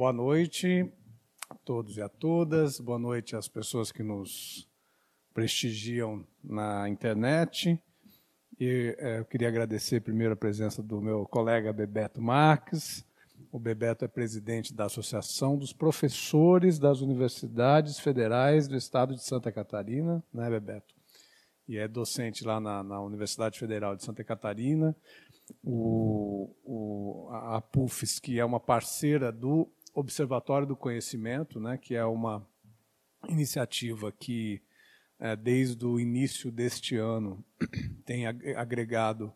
boa noite a todos e a todas, boa noite às pessoas que nos prestigiam na internet. E é, eu queria agradecer primeiro a presença do meu colega Bebeto Marques. O Bebeto é presidente da Associação dos Professores das Universidades Federais do Estado de Santa Catarina, né, Bebeto? E é docente lá na, na Universidade Federal de Santa Catarina. O, o, a PUFES, que é uma parceira do Observatório do Conhecimento, né, que é uma iniciativa que é, desde o início deste ano, tem agregado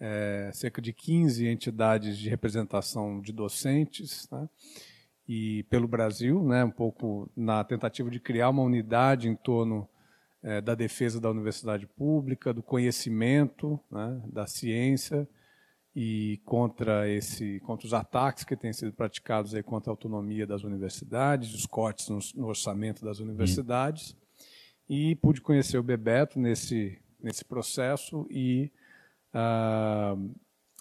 é, cerca de 15 entidades de representação de docentes, né, e pelo Brasil, né, um pouco na tentativa de criar uma unidade em torno é, da defesa da universidade pública, do conhecimento, né, da ciência e contra esse contra os ataques que têm sido praticados aí contra a autonomia das universidades, os cortes no, no orçamento das universidades e pude conhecer o Bebeto nesse, nesse processo e, uh,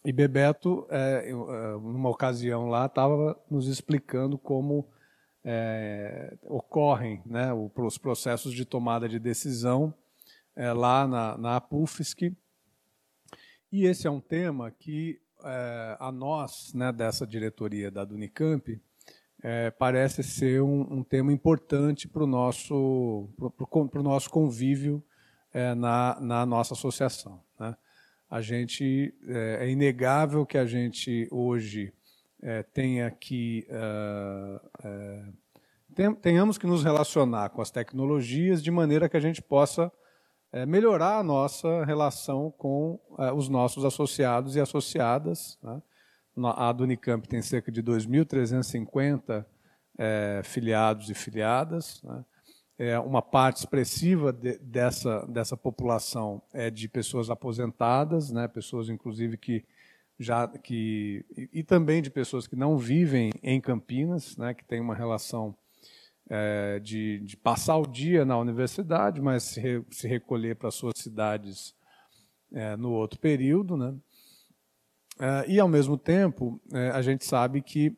e Bebeto, é, eu, uh, numa ocasião lá, estava nos explicando como é, ocorrem né, os processos de tomada de decisão é, lá na, na APUFSC. E esse é um tema que é, a nós, né, dessa diretoria da Unicamp, é, parece ser um, um tema importante para o nosso, pro, pro nosso convívio é, na, na nossa associação. Né? A gente, é, inegável que a gente hoje tenha que tenhamos que nos relacionar com as tecnologias de maneira que a gente possa melhorar a nossa relação com os nossos associados e associadas, né? A do Unicamp tem cerca de 2.350 é, filiados e filiadas. Né? É, uma parte expressiva de, dessa, dessa população é de pessoas aposentadas, né? pessoas, inclusive, que já que e, e também de pessoas que não vivem em Campinas, né? que tem uma relação é, de, de, passar o dia na universidade, mas se, se recolher para suas cidades é, no outro período, né? É, e, ao mesmo tempo, é, a gente sabe que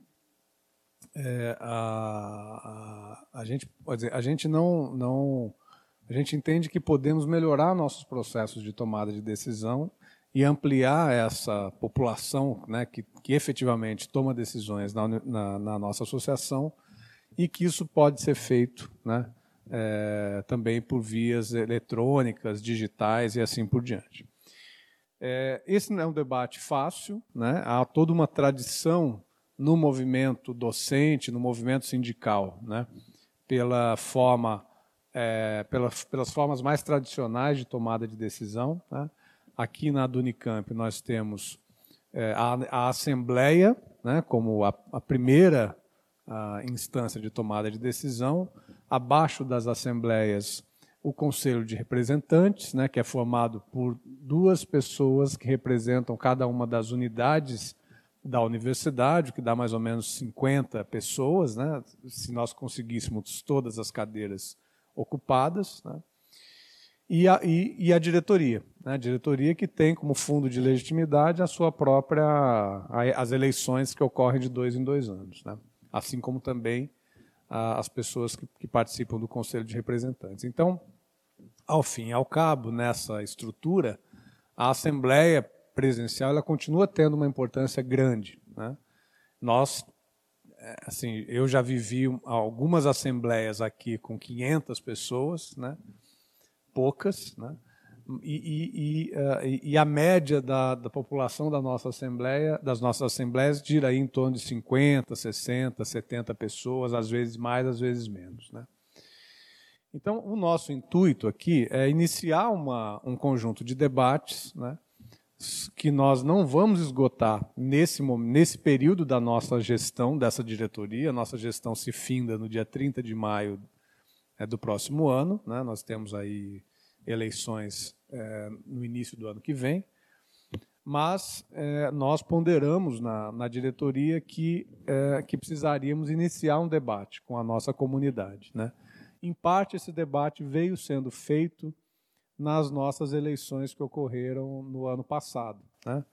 é, a, a, a, gente, dizer, a gente não, não. A gente entende que podemos melhorar nossos processos de tomada de decisão e ampliar essa população né, que, que efetivamente toma decisões na, na, na nossa associação e que isso pode ser feito né, é, também por vias eletrônicas, digitais e assim por diante. É, esse não é um debate fácil, né? há toda uma tradição no movimento docente, no movimento sindical, né? pela forma, é, pela, pelas formas mais tradicionais de tomada de decisão. Né? Aqui na Dunicamp nós temos é, a, a, Assembleia né, como a, a primeira a instância de tomada de decisão, abaixo das assembleias o Conselho de Representantes, né, que é formado por duas pessoas que representam cada uma das unidades da universidade, que dá mais ou menos 50 pessoas, né, se nós conseguíssemos todas as cadeiras ocupadas. Né, e, a, e, e a diretoria. Né, a diretoria que tem como fundo de legitimidade a sua própria. as eleições que ocorrem de dois em dois anos. Né, assim como também as pessoas que, que participam do Conselho de Representantes. Então, ao fim e ao cabo, nessa estrutura, a Assembleia Presencial ela continua tendo uma importância grande. Né? Nós, é, assim, eu já vivi algumas assembleias aqui com 500 pessoas, né? poucas, né? E, e, e, uh, e, a média da, da, população da nossa assembleia, das nossas assembleias gira aí em torno de 50, 60, 70 pessoas, às vezes mais, às vezes menos. Né? Então, o nosso intuito aqui é iniciar uma, um conjunto de debates né, que nós não vamos esgotar nesse, nesse período da nossa gestão, dessa diretoria. Nossa gestão se finda no dia 30 de maio é, do próximo ano. Né, nós temos aí eleições é, no início do ano que vem. Mas é, nós ponderamos na, na diretoria que, é, que precisaríamos iniciar um debate com a nossa comunidade. Né? Em parte, esse debate veio sendo feito nas nossas eleições que ocorreram no ano passado. Né?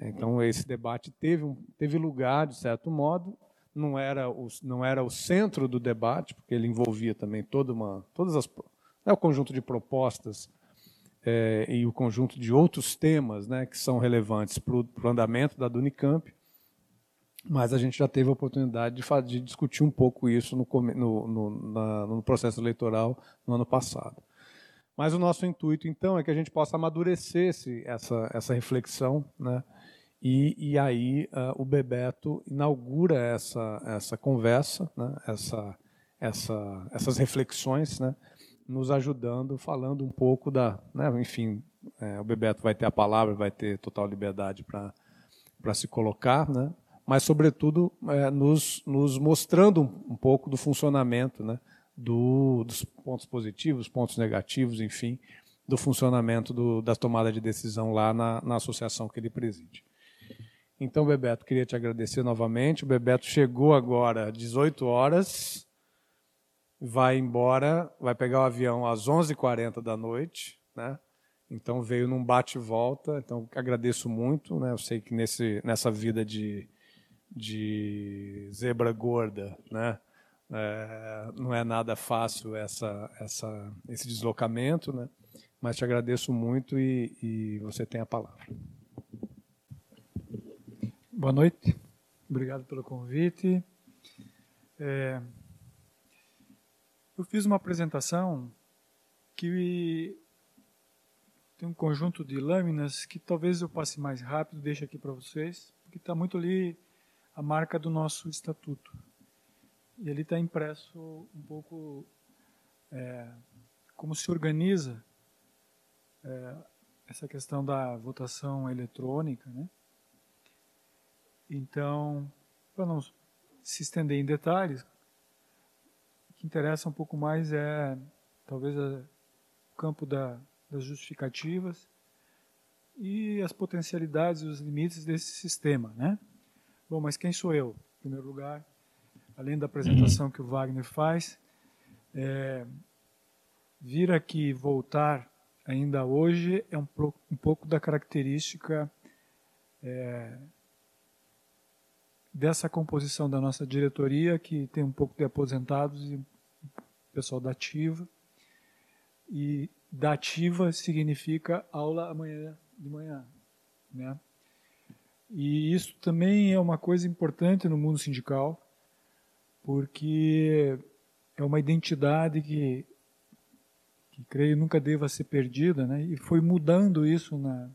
Então, esse debate teve, teve lugar, de certo modo, não era o, não era o centro do debate, porque ele envolvia também toda uma, todas as, né, o conjunto de propostas é, e o conjunto de outros temas né, que são relevantes para o andamento da Unicamp, mas a gente já teve a oportunidade de, de discutir um pouco isso no, no, no, na, no, processo eleitoral no ano passado. Mas o nosso intuito, então, é que a gente possa amadurecer esse, essa, essa reflexão, né? e, e aí uh, o Bebeto inaugura essa, essa conversa, né? essa, essa, essas reflexões, né? Nos ajudando, falando um pouco da. Né? Enfim, é, o Bebeto vai ter a palavra, vai ter total liberdade para se colocar, né? mas, sobretudo, é, nos, nos mostrando um, um, pouco do funcionamento, né, do, dos pontos positivos, pontos negativos, enfim, do funcionamento do, da tomada de decisão lá na, na associação que ele preside. Então, Bebeto, queria te agradecer novamente. O Bebeto chegou agora às 18 horas, vai embora, vai pegar o avião às 11h40 da noite, né? Então veio num bate-volta. Então agradeço muito, né? Eu sei que nesse, nessa vida de de zebra gorda, né? É, não é nada fácil essa, essa, esse deslocamento, né? Mas te agradeço muito e, e você tem a palavra. Boa noite, obrigado pelo convite. É, eu fiz uma apresentação que tem um conjunto de lâminas que talvez eu passe mais rápido, deixe aqui para vocês, porque está muito ali a marca do nosso estatuto. E ali está impresso um pouco é, como se organiza é, essa questão da votação eletrônica, né? Então, para não se estender em detalhes, que interessa um pouco mais é talvez o campo da, das justificativas e as potencialidades e os limites desse sistema, né? Bom, mas quem sou eu? Em primeiro lugar, além da apresentação que o Wagner faz, é, vir aqui voltar ainda hoje é um, um pouco da característica é, dessa composição da nossa diretoria, que tem um pouco de aposentados e pessoal da ativa. E da ativa significa aula amanhã de manhã, né? E isso também é uma coisa importante no mundo sindical, porque é uma identidade que, que creio nunca deva ser perdida, né? e foi mudando isso na,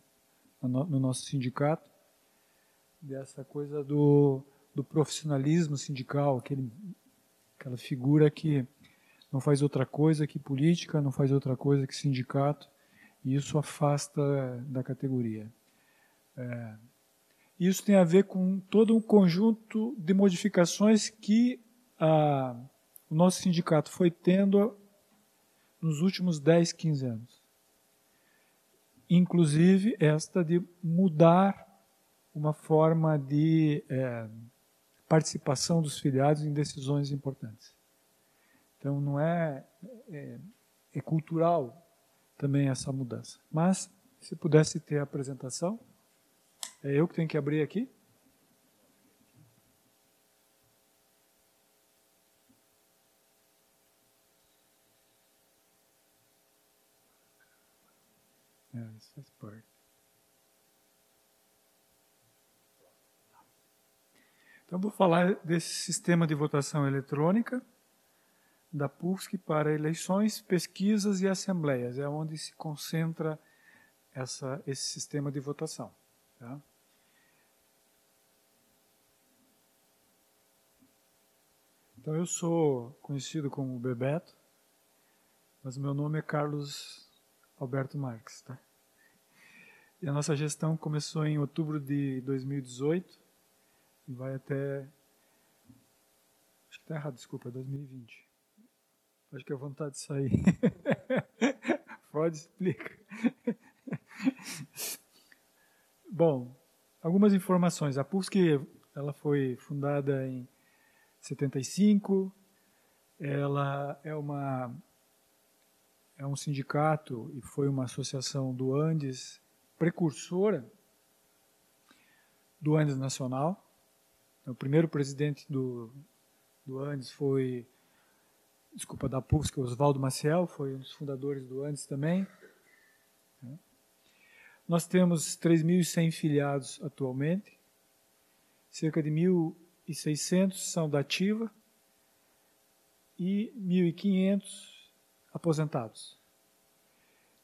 no nosso sindicato, dessa coisa do, do profissionalismo sindical, aquele, aquela figura que não faz outra coisa que política, não faz outra coisa que sindicato, e isso afasta da categoria. É, isso tem a ver com todo um conjunto de modificações que a, o nosso sindicato foi tendo nos últimos 10, 15 anos. Inclusive esta de mudar uma forma de é, participação dos filiados em decisões importantes. Então não é, é, é cultural também essa mudança. Mas se pudesse ter a apresentação. É eu que tenho que abrir aqui? É, isso faz parte. Então, vou falar desse sistema de votação eletrônica da PUSC para eleições, pesquisas e assembleias. É onde se concentra essa, esse sistema de votação. Tá? Então eu sou conhecido como Bebeto, mas meu nome é Carlos Alberto Marques, tá? E a nossa gestão começou em outubro de 2018 e vai até acho que está errado, desculpa, 2020. Acho que é vontade de sair. Pode explica. Bom, algumas informações. A PUSC ela foi fundada em 75. Ela é uma é um sindicato e foi uma associação do Andes precursora do Andes Nacional. O primeiro presidente do, do Andes foi, desculpa, da PUFSC, Oswaldo Maciel, foi um dos fundadores do Andes também. Nós temos 3.100 filiados atualmente, cerca de 1.600 são da ativa e 1.500 aposentados.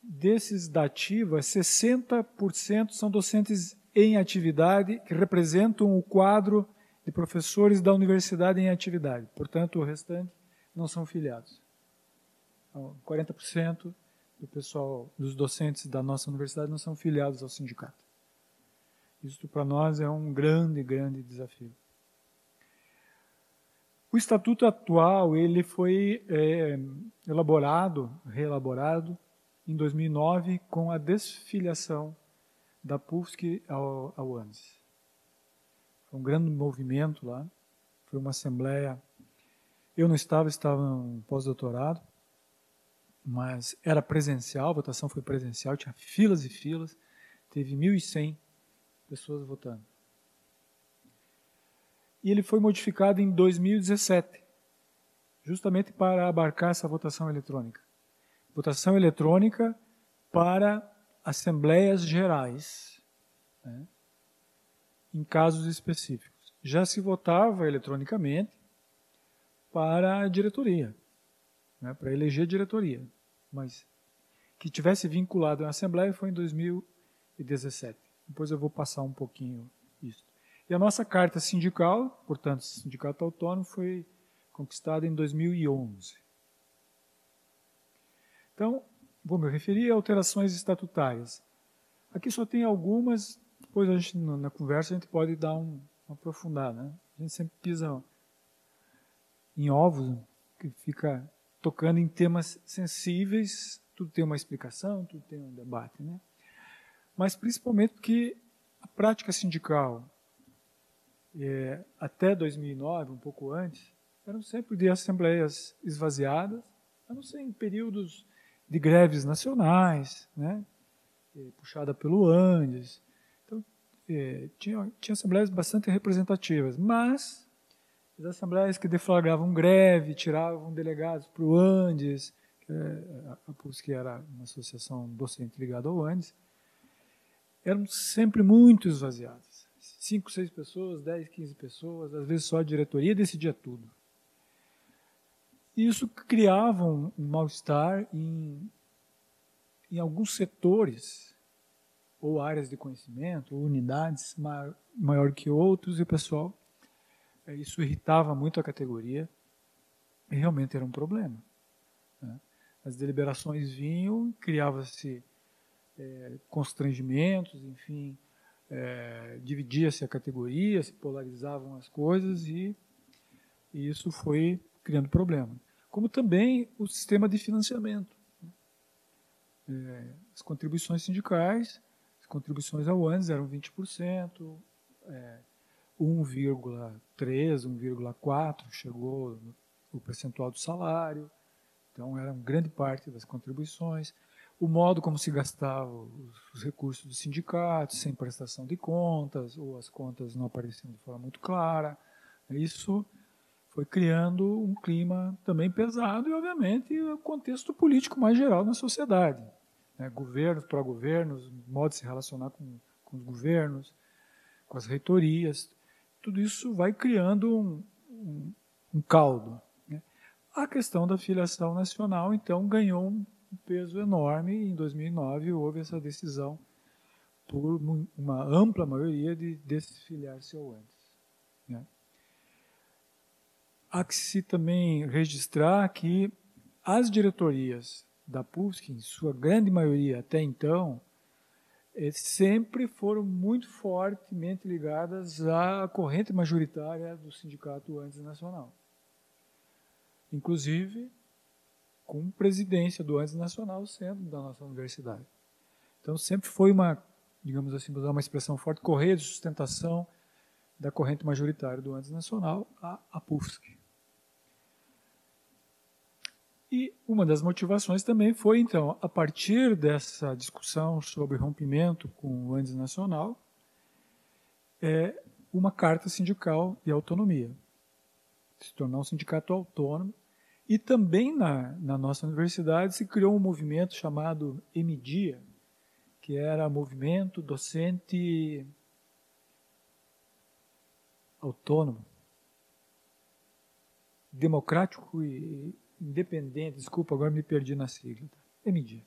Desses da ativa, 60% são docentes em atividade, que representam o quadro de professores da universidade em atividade. Portanto, o restante não são filiados. Então, 40% do pessoal, dos docentes da nossa universidade não são filiados ao sindicato. Isso para nós é um grande, grande desafio. O estatuto atual ele foi é, elaborado, reelaborado em 2009 com a desfiliação da PUFSC ao, ao ANDES. Foi um grande movimento lá, foi uma assembleia. Eu não estava, estava um pós-doutorado, mas era presencial, a votação foi presencial, tinha filas e filas, teve 1.100 pessoas votando. E ele foi modificado em 2017, justamente para abarcar essa votação eletrônica. Votação eletrônica para assembleias gerais, né, em casos específicos. Já se votava eletronicamente para a diretoria, né, para eleger diretoria, mas que tivesse vinculado à assembleia foi em 2017. Depois eu vou passar um pouquinho isso. E a nossa carta sindical, portanto, sindicato autônomo, foi conquistada em 2011. Então, vou me referir a alterações estatutárias. Aqui só tem algumas, depois a gente, na conversa a gente pode dar um, uma aprofundada. Né? A gente sempre pisa em ovos, que fica tocando em temas sensíveis, tudo tem uma explicação, tudo tem um debate. Né? Mas principalmente porque a prática sindical, é, até 2009, um pouco antes, eram sempre de assembleias esvaziadas, a não ser em períodos de greves nacionais, né, é, puxada pelo Andes. É, tinha, tinha assembleias bastante representativas, mas as assembleias que deflagravam greve, tiravam delegados para o Andes, que, é, a PUSC era uma associação docente ligada ao Andes, eram sempre muito esvaziadas. Cinco, seis pessoas, dez, quinze pessoas, às vezes só a diretoria decidia tudo. Isso criava um, mal-estar em, em alguns setores, ou áreas de conhecimento, ou unidades maior, maior que outros, e o pessoal, é, isso irritava muito a categoria, e realmente era um problema. Né? As deliberações vinham, criava-se é, constrangimentos, enfim, é, dividia-se a categoria, se polarizavam as coisas e, e isso foi criando problema como também o sistema de financiamento. É, as contribuições sindicais, contribuições ao ANS eram 20%, é, 1,3%, 1,4% chegou no, o percentual do salário, então era uma grande parte das contribuições. O modo como se gastavam os, os recursos dos sindicatos, sem prestação de contas, ou as contas não apareciam de forma muito clara, isso foi criando um clima também pesado e, obviamente, o contexto político mais geral na sociedade. Né? Governos, pró-governos, modo de se relacionar com, com, os governos, com as reitorias, tudo isso vai criando um, um, um caldo. Né? A questão da filiação nacional, então, ganhou um peso enorme e em 2009 houve essa decisão por uma ampla maioria de desfiliar-se ao antes. Né? há que se também registrar que as diretorias da em sua grande maioria até então, eh, sempre foram muito fortemente ligadas à corrente majoritária do Sindicato Andes Nacional. Inclusive, com presidência do Andes Nacional sendo da nossa universidade. Então, sempre foi uma, digamos assim, usar uma expressão forte, correia de sustentação da corrente majoritária do Andes Nacional, a PUFSC. E uma das motivações também foi, então, a partir dessa discussão sobre rompimento com o Andes Nacional, é, uma carta sindical de autonomia, se tornar um sindicato autônomo. E também na, na nossa universidade se criou um movimento chamado EMIDIA, que era Movimento Docente Autônomo, Democrático e Independente, desculpa, agora me perdi na sigla. EMIDIA.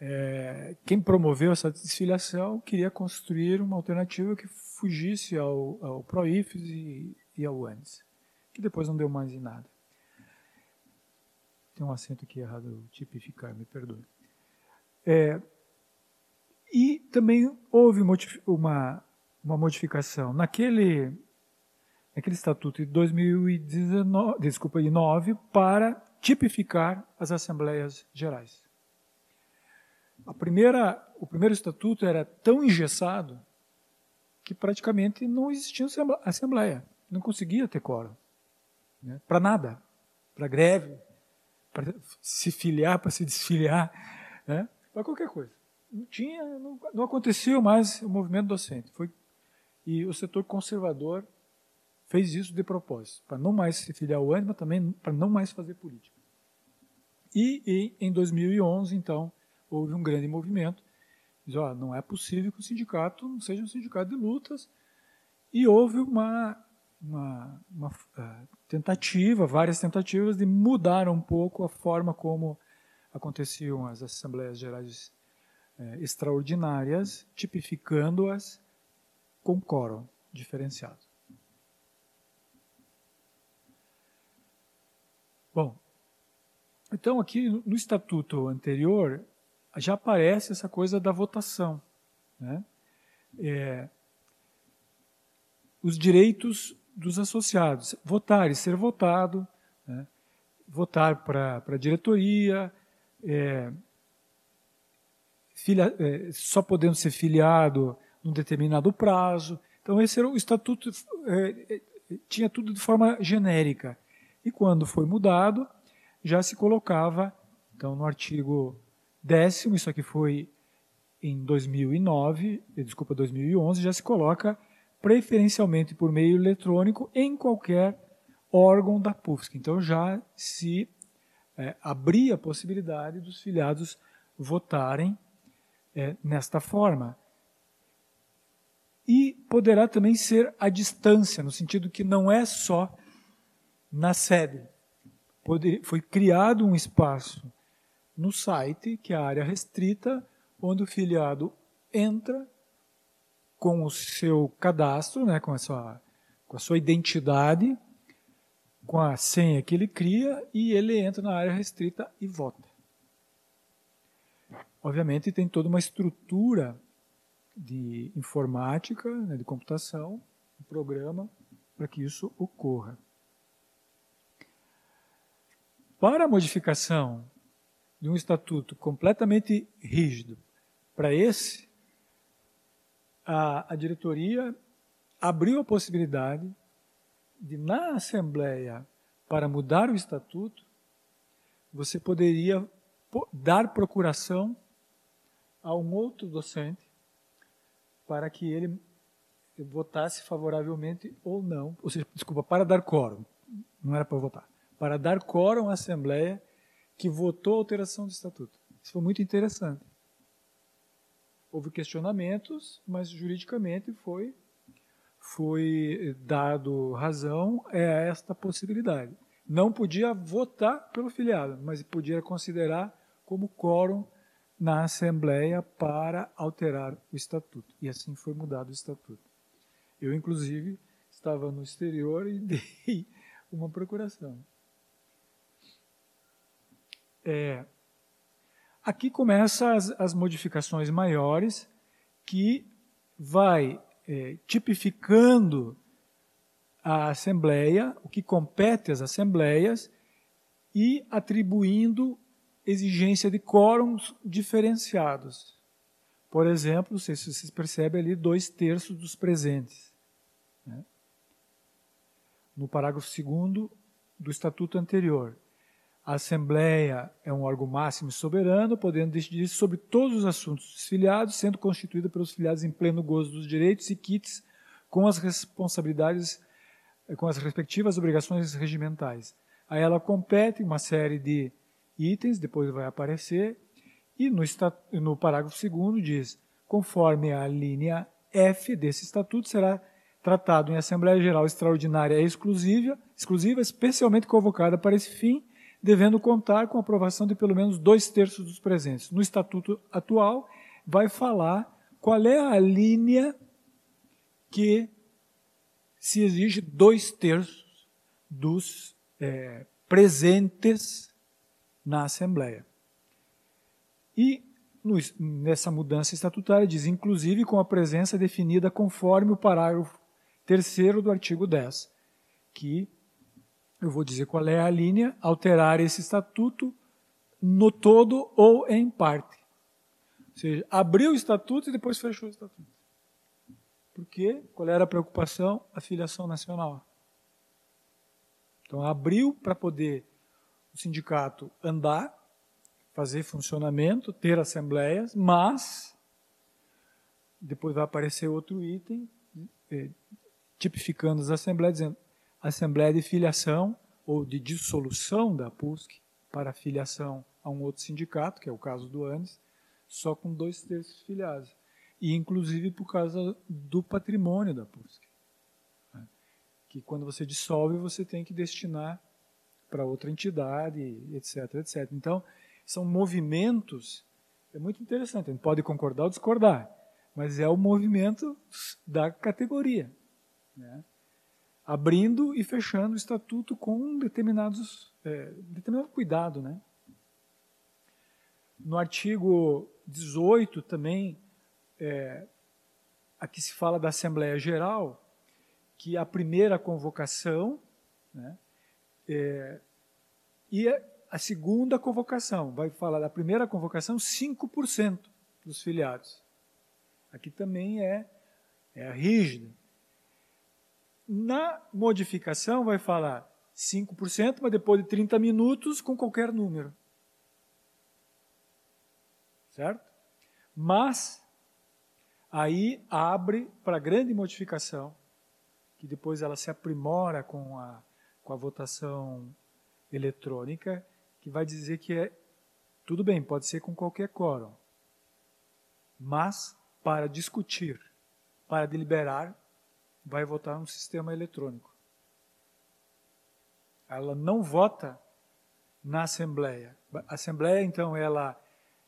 É, quem promoveu essa desfiliação queria construir uma alternativa que fugisse ao, ao PROIFES e, e ao ANES, que depois não deu mais em nada. Tem um acento aqui errado, tipificar, me perdoe. É, e também houve uma, uma modificação. Naquele, naquele estatuto de 2019, desculpa, 9, para tipificar as assembleias gerais. A primeira, o primeiro estatuto era tão engessado que praticamente não existia assembleia, não conseguia ter quórum. Né? Para nada. Para greve, para se filiar, para se desfiliar, né? para qualquer coisa. Não tinha, não, não aconteceu mais o movimento docente. Foi, e o setor conservador fez isso de propósito, para não mais se filiar ao ânimo, também para não mais fazer política. E, e em 2011, então, houve um grande movimento. Diz, ó, não é possível que o sindicato não seja um sindicato de lutas. E houve uma, uma, uma uh, tentativa, várias tentativas de mudar um pouco a forma como aconteciam as Assembleias Gerais uh, Extraordinárias, tipificando-as com quórum diferenciado. Bom, então aqui no estatuto anterior, já aparece essa coisa da votação. Né? É, os direitos dos associados, votar e ser votado, né? votar para a diretoria, é, filia, é, só podendo ser filiado num determinado prazo. Então, esse era o estatuto, é, é, tinha tudo de forma genérica. E quando foi mudado, já se colocava, então, no artigo décimo, isso aqui foi em 2009, desculpa, 2011, já se coloca preferencialmente por meio eletrônico em qualquer órgão da PUFSC. Então já se é, abria a possibilidade dos filiados votarem é, nesta forma. E poderá também ser à distância, no sentido que não é só na sede. Foi criado um espaço no site, que é a área restrita, onde o filiado entra com o seu cadastro, né, com, a sua, com a sua identidade, com a senha que ele cria, e ele entra na área restrita e vota. Obviamente tem toda uma estrutura de informática, né, de computação, um programa para que isso ocorra. Para a modificação de um estatuto completamente rígido para esse, a, a diretoria abriu a possibilidade de, na Assembleia, para mudar o estatuto, você poderia dar procuração a um outro docente para que ele votasse favoravelmente ou não, ou seja, desculpa, para dar quórum, não era para votar, para dar quórum à Assembleia que votou a alteração do estatuto. Isso foi muito interessante. Houve questionamentos, mas juridicamente foi foi dado razão a esta possibilidade. Não podia votar pelo filiado, mas podia considerar como quórum na Assembleia para alterar o estatuto. E assim foi mudado o estatuto. Eu, inclusive, estava no exterior e dei uma procuração. É, aqui começam as, as, modificações maiores que vai é, tipificando a Assembleia, o que compete às Assembleias, e atribuindo exigência de quórums diferenciados. Por exemplo, se vocês percebem ali, dois terços dos presentes. Né? No parágrafo 2 do Estatuto anterior. A Assembleia é um órgão máximo e soberano, podendo decidir sobre todos os assuntos dos filiados, sendo constituída pelos filiados em pleno gozo dos direitos e quites com as responsabilidades, com as respectivas obrigações regimentais. Aí ela compete uma série de itens, depois vai aparecer, e no, no parágrafo 2 diz: conforme a linha F desse estatuto, será tratado em Assembleia Geral Extraordinária exclusiva, exclusiva, especialmente convocada para esse fim, devendo contar com a aprovação de pelo menos dois terços dos presentes. No estatuto atual, vai falar qual é a linha que se exige dois terços dos é, presentes na Assembleia. E no, nessa mudança estatutária diz, inclusive com a presença definida conforme o parágrafo terceiro do artigo 10, que eu vou dizer qual é a linha, alterar esse estatuto no todo ou em parte. Ou seja, abriu o estatuto e depois fechou o estatuto. Por quê? Qual era a preocupação? A filiação nacional. Então abriu para poder o sindicato andar, fazer funcionamento, ter assembleias, mas depois vai aparecer outro item eh, tipificando as assembleias, dizendo assembleia de filiação ou de dissolução da PUSC para filiação a um outro sindicato, que é o caso do ANES, só com dois terços filiados. E inclusive por causa do patrimônio da PUSC. Né? Que quando você dissolve, você tem que destinar para outra entidade, etc, etc. Então, são movimentos, é muito interessante, a gente pode concordar ou discordar, mas é o movimento da categoria né? Abrindo e fechando o estatuto com determinados, é, determinado cuidado. Né? No artigo 18 também, é, aqui se fala da Assembleia Geral, que a primeira convocação né, é, e a segunda convocação, vai falar da primeira convocação, 5% dos filiados. Aqui também é, é rígido. Na modificação vai falar 5%, mas depois de 30 minutos com qualquer número. Certo? Mas aí abre para grande modificação, que depois ela se aprimora com a, com a votação eletrônica, que vai dizer que é tudo bem, pode ser com qualquer quórum, mas para discutir, para deliberar, vai votar no sistema eletrônico. Ela não vota na Assembleia. A Assembleia, então, ela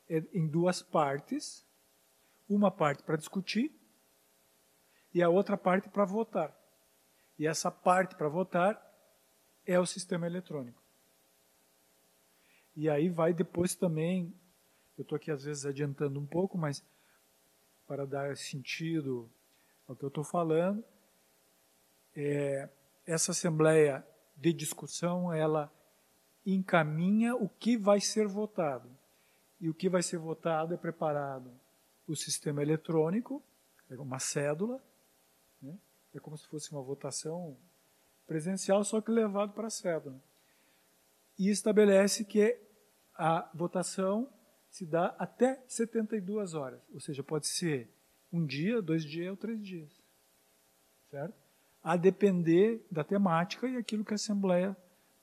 é em duas partes. Uma parte para discutir e a outra parte para votar. E essa parte para votar é o sistema eletrônico. E aí vai depois também, eu estou aqui às vezes adiantando um pouco, mas para dar sentido ao que eu estou falando, é, essa assembleia de discussão ela encaminha o que vai ser votado. E o que vai ser votado é preparado o sistema eletrônico é uma cédula né? é como se fosse uma votação presencial só que levado para a cédula. E estabelece que a votação se dá até 72 horas ou seja pode ser um dia dois dias ou três dias certo a depender da temática e aquilo que a Assembleia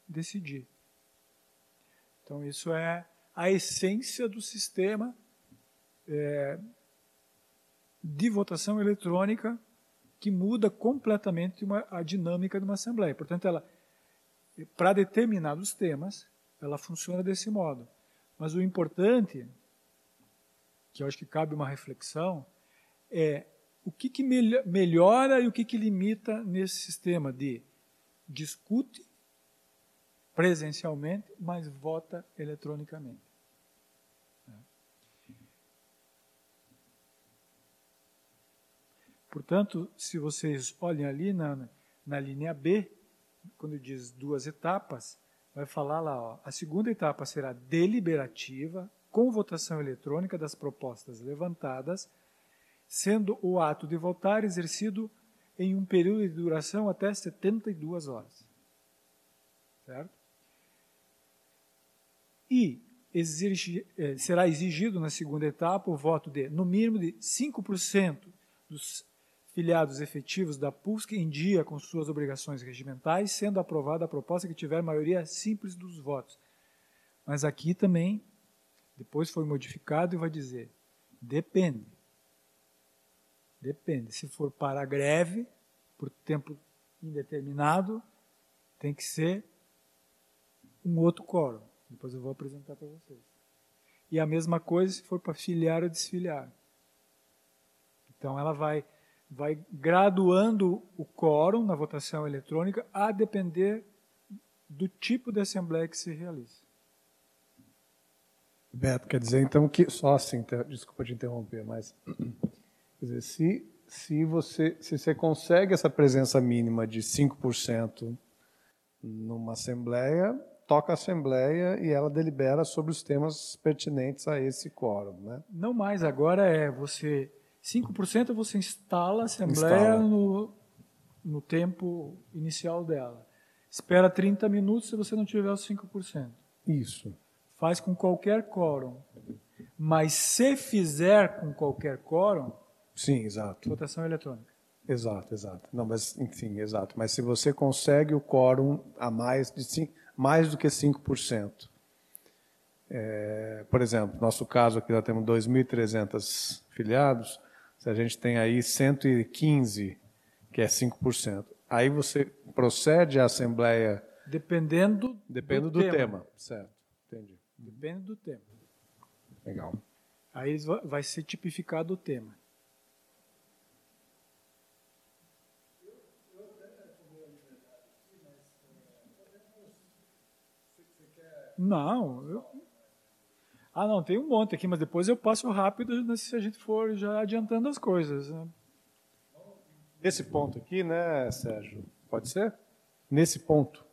decidir. Então, isso é a essência do sistema é, de votação eletrônica que muda completamente uma, a dinâmica de uma Assembleia. Portanto, ela, para determinados temas, ela funciona desse modo. Mas o importante, que eu acho que cabe uma reflexão, é o que, que melhora e o que, que limita nesse sistema de discute presencialmente, mas vota eletronicamente. Portanto, se vocês olhem ali na, na linha B, quando diz duas etapas, vai falar lá, ó, a segunda etapa será deliberativa, com votação eletrônica das propostas levantadas, sendo o ato de votar exercido em um período de duração até 72 horas. Certo? E exige, eh, será exigido na segunda etapa o voto de, no mínimo, de 5% dos filiados efetivos da PUSC em dia com suas obrigações regimentais, sendo aprovada a proposta que tiver maioria simples dos votos. Mas aqui também, depois foi modificado e vai dizer: depende. Depende. Se for para a greve, por tempo indeterminado, tem que ser um outro quórum. Depois eu vou apresentar para vocês. E a mesma coisa se for para filiar ou desfiliar. Então ela vai vai graduando o quórum na votação eletrônica a depender do tipo de assembleia que se realiza. Beto, quer dizer então que só assim, desculpa te interromper, mas quer dizer, se se você se você consegue essa presença mínima de 5% numa assembleia, toca a assembleia e ela delibera sobre os temas pertinentes a esse quórum, né? Não mais, agora é você 5% você instala a assembleia instala. No, no tempo inicial dela. Espera 30 minutos se você não tiver os 5%. Isso. Faz com qualquer quórum. Mas se fizer com qualquer quórum, sim, exato. Votação eletrônica. Exato, exato. Não, mas enfim, exato. Mas se você consegue o quórum a mais de mais do que 5%. É, por exemplo, nosso caso aqui nós temos 2.300 filiados, se a gente tem aí 115, que é 5%, aí você procede à Assembleia. Dependendo Depende do, do tema. tema. Certo, entendi. Depende do tema. Legal. Aí vai ser tipificado o tema. Não, eu, ah, não, tem um monte aqui, mas depois eu passo rápido né, se a gente for já adiantando as coisas. Né? Nesse ponto aqui, né, Sérgio? Pode ser? Nesse ponto.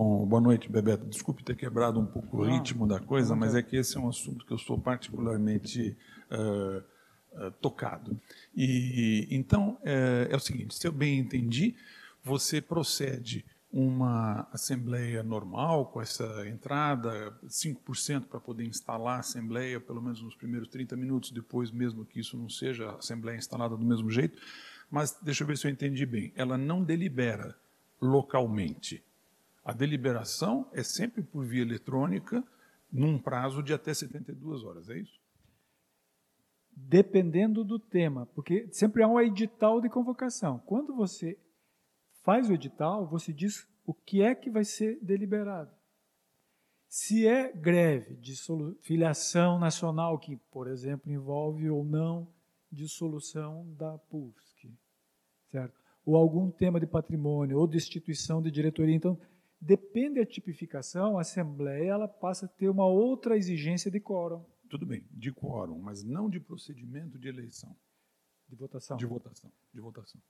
Bom, boa noite, Bebeto. Desculpe ter quebrado um pouco o ritmo da coisa, mas é que esse é um assunto que eu sou particularmente uh, uh, tocado. E então é, é, o seguinte: se eu bem entendi, você procede uma assembleia normal com essa entrada, 5% para poder instalar a assembleia, pelo menos nos primeiros 30 minutos, depois mesmo que isso não seja a assembleia instalada do mesmo jeito. Mas deixa eu ver se eu entendi bem. Ela não delibera localmente a deliberação é sempre por via eletrônica, num prazo de até 72 horas, é isso? Dependendo do tema, porque sempre há um edital de convocação. Quando você faz o edital, você diz o que é que vai ser deliberado. Se é greve de filiação nacional, que, por exemplo, envolve ou não dissolução da PUSC, certo? ou algum tema de patrimônio, ou destituição de diretoria, então Depende da tipificação, a Assembleia ela passa a ter uma outra exigência de quórum. Tudo bem, de quórum, mas não de procedimento de eleição. De votação. De votação. De votação.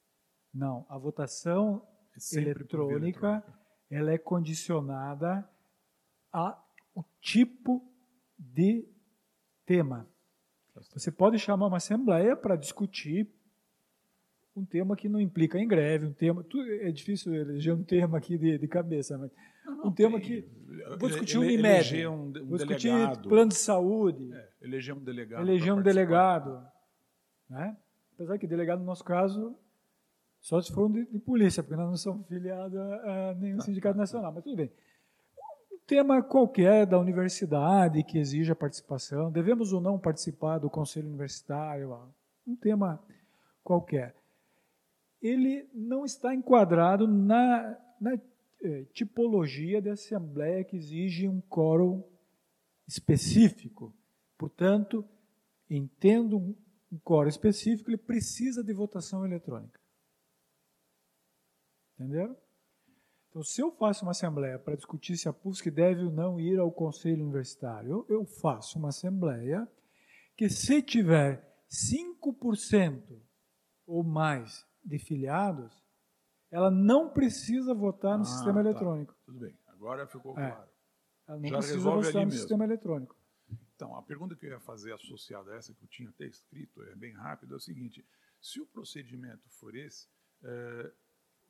Não, a votação é eletrônica, ela é condicionada ao tipo de tema. Você pode chamar uma assembleia para discutir um tema que não implica em greve, um tema. é difícil eleger um tema aqui de, de cabeça, mas não, um tema tem. que. Vou discutir ele, Unimed. Um, um vou discutir delegado. plano de saúde. É, eleger um delegado. Eleger um delegado. Né? Apesar que delegado, no nosso caso, só se for um de, de polícia, porque nós não somos filiados a, a nenhum tá, sindicato tá, nacional, mas tudo bem. Um tema qualquer da universidade que exija participação, devemos ou não participar do conselho universitário, um tema qualquer ele não está enquadrado na, na eh, tipologia de assembleia que exige um quórum específico. Portanto, entendo um, um quórum específico, ele precisa de votação eletrônica. Entenderam? Então, se eu faço uma assembleia para discutir se a PUSC deve ou não ir ao conselho universitário, eu faço uma assembleia que, se tiver 5% ou mais de filiados, ela não precisa votar no ah, sistema tá. eletrônico. Tudo bem, agora ficou é. claro. Ela não Já precisa votar no sistema eletrônico. Então, a pergunta que eu ia fazer associada a essa, que eu tinha até escrito, é bem rápido, é o seguinte: se o procedimento for esse, é,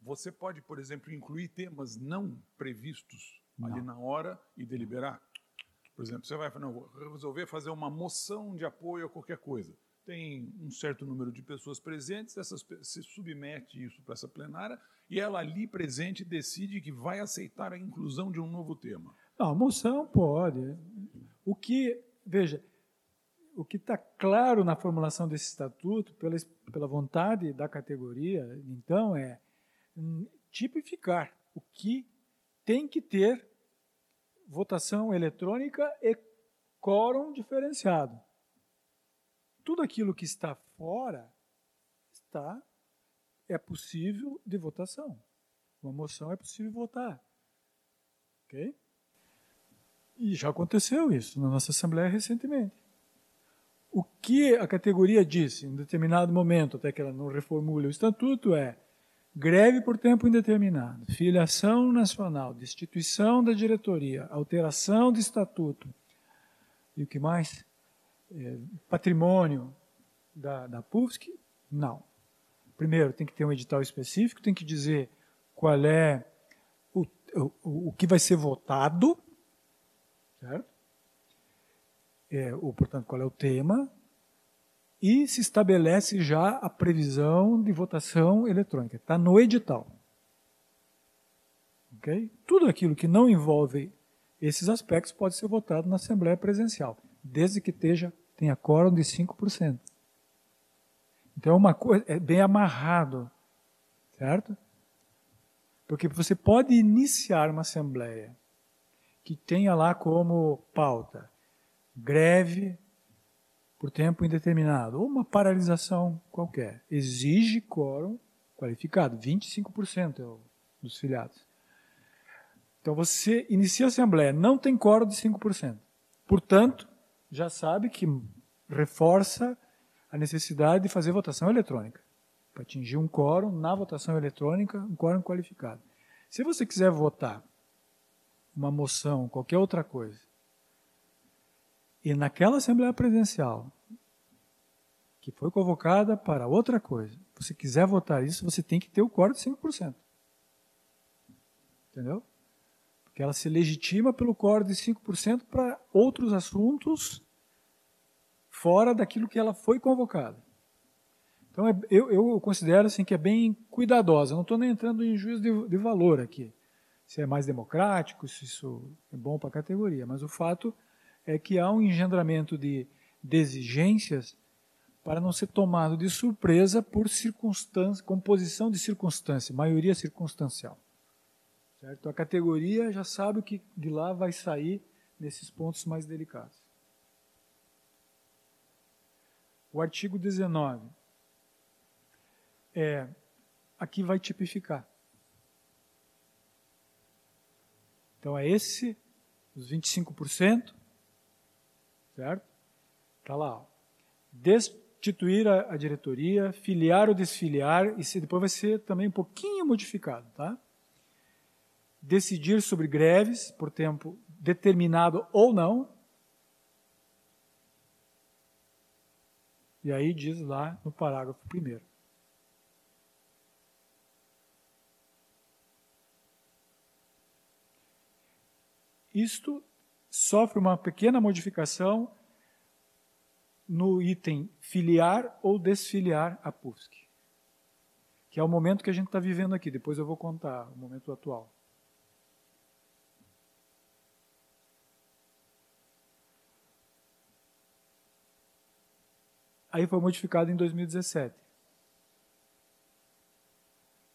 você pode, por exemplo, incluir temas não previstos Não. ali na hora e deliberar? Por exemplo, você vai não, resolver fazer uma moção de apoio a qualquer coisa. Tem um certo número de pessoas presentes, essas, se submete isso para essa plenária e ela ali presente decide que vai aceitar a inclusão de um novo tema. Não, moção pode. O que, veja, o que está claro na formulação desse estatuto, pela, pela vontade da categoria, então, é hum, tipificar o que tem que ter votação eletrônica e quórum diferenciado. Tudo aquilo que está fora está é possível de votação. Uma moção é possível votar. OK? E já aconteceu isso na nossa Assembleia recentemente. O que a categoria disse em determinado momento, até que ela não reformule o estatuto, é greve por tempo indeterminado, filiação nacional, destituição da diretoria, alteração de estatuto e o que mais? É, patrimônio da, da PUFSC? Não. Primeiro, tem que ter um edital específico, tem que dizer qual é o, o, o que vai ser votado, certo? É, o, portanto, qual é o tema, e se estabelece já a previsão de votação eletrônica. Está no edital. Ok? Tudo aquilo que não envolve esses aspectos pode ser votado na Assembleia Presencial, desde que esteja, tenha quórum de 5%. Então é uma coisa, é bem amarrado, certo? Porque você pode iniciar uma assembleia que tenha lá como pauta greve por tempo indeterminado ou uma paralisação qualquer. Exige quórum qualificado, 25% é dos filiados. Então você inicia a assembleia, não tem quórum de 5%. Portanto, já sabe que reforça a necessidade de fazer votação eletrônica. Para atingir um quórum na votação eletrônica, um quórum qualificado. Se você quiser votar uma moção, qualquer outra coisa, e naquela Assembleia Presidencial, que foi convocada para outra coisa, você quiser votar isso, você tem que ter o quórum de 5%. Entendeu? Porque ela se legitima pelo quórum de 5% para outros assuntos fora daquilo que ela foi convocada. Então, é, eu, eu, considero assim, que é bem cuidadosa. Não estou nem entrando em juízo de, de, valor aqui. Se é mais democrático, se isso é bom para a categoria. Mas o fato é que há um engendramento de, de exigências para não ser tomado de surpresa por circunstância, composição de circunstância, maioria circunstancial. Certo? A categoria já sabe o que de lá vai sair nesses pontos mais delicados. O artigo 19 é aqui vai tipificar. Então é esse os 25%, certo? Tá lá, ó. Destituir a, a, diretoria, filiar ou desfiliar, e se, depois vai ser também um pouquinho modificado, tá? Decidir sobre greves por tempo determinado ou não, E aí diz lá no parágrafo primeiro. Isto sofre uma pequena modificação no item filiar ou desfiliar a PUSC, que é o momento que a gente está vivendo aqui. Depois eu vou contar o momento atual. Aí foi modificado em 2017.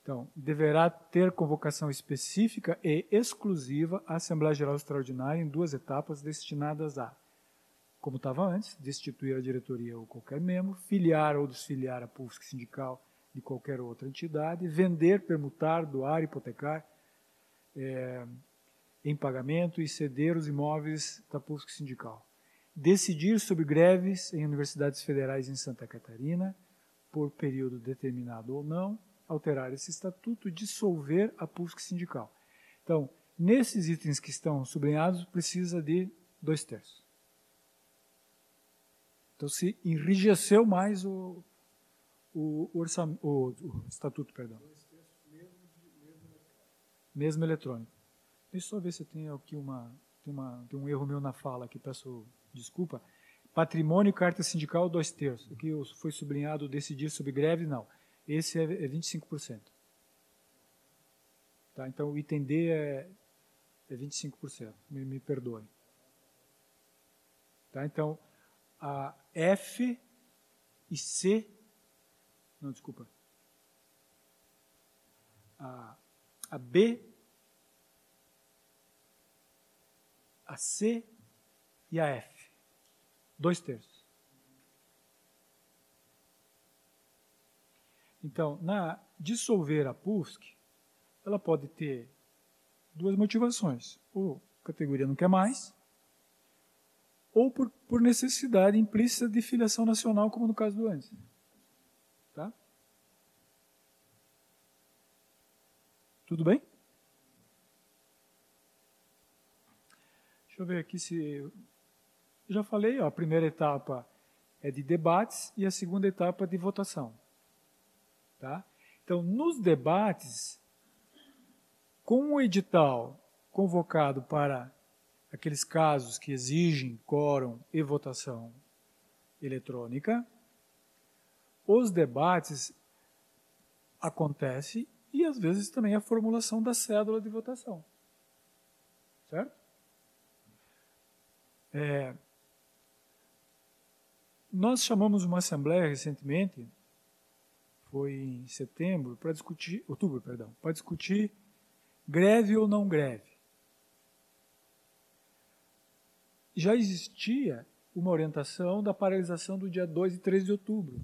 Então, deverá ter convocação específica e exclusiva à Assembleia Geral Extraordinária em duas etapas destinadas a, como estava antes, destituir a diretoria ou qualquer membro, filiar ou desfiliar a PUFSC sindical de qualquer outra entidade, vender, permutar, doar, hipotecar é, em pagamento e ceder os imóveis da PUFSC sindical decidir sobre greves em universidades federais em Santa Catarina, por período determinado ou não, alterar esse estatuto, dissolver a PUSC sindical. Então, nesses itens que estão sublinhados, precisa de dois terços. Então, se enrijeceu mais o, o, orçam, o, o estatuto, perdão. mesmo eletrônico. Deixa eu só ver se tem aqui uma tem, uma, tem um erro meu na fala aqui, peço desculpa. Patrimônio e carta sindical, dois terços. Aqui foi sublinhado decidir sobre greve, não. Esse é, é 25%. Tá? Então, o item D é, é 25%. Me, me. Tá? Então, a F e C. Não, desculpa. A, a B, a C e a F. Dois terços. Então, na dissolver a PUSC, ela pode ter duas motivações. Ou a categoria não quer mais, ou por, por necessidade implícita de filiação nacional, como no caso do antes. Tá? Tudo bem? Deixa eu ver aqui se. Já falei, ó, a primeira etapa é de debates e a segunda etapa de votação. Tá? Então, nos debates, com o edital convocado para aqueles casos que exigem quórum e votação eletrônica, os debates acontecem e às vezes também a formulação da cédula de votação. Certo? É, nós chamamos uma assembleia recentemente, foi em setembro, para discutir, outubro, perdão, para discutir greve ou não greve. já existia uma orientação da paralisação do dia 2 e 3 de outubro.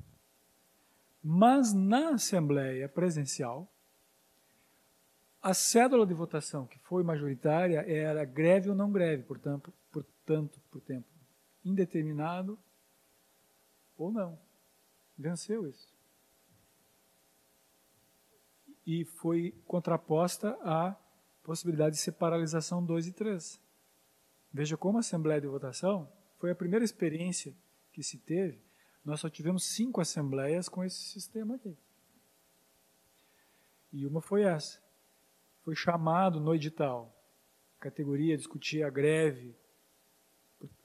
Mas na Assembleia presencial, a cédula de votação que foi majoritária era greve ou não greve, portanto, portanto por tempo indeterminado ou não. Venceu isso. E foi contraposta à possibilidade de ser paralisação 2 e 3. Veja como a Assembleia de Votação foi a primeira experiência que se teve. Nós só tivemos cinco assembleias com esse sistema aqui. E uma foi essa. Foi chamado no edital. A categoria discutia a greve,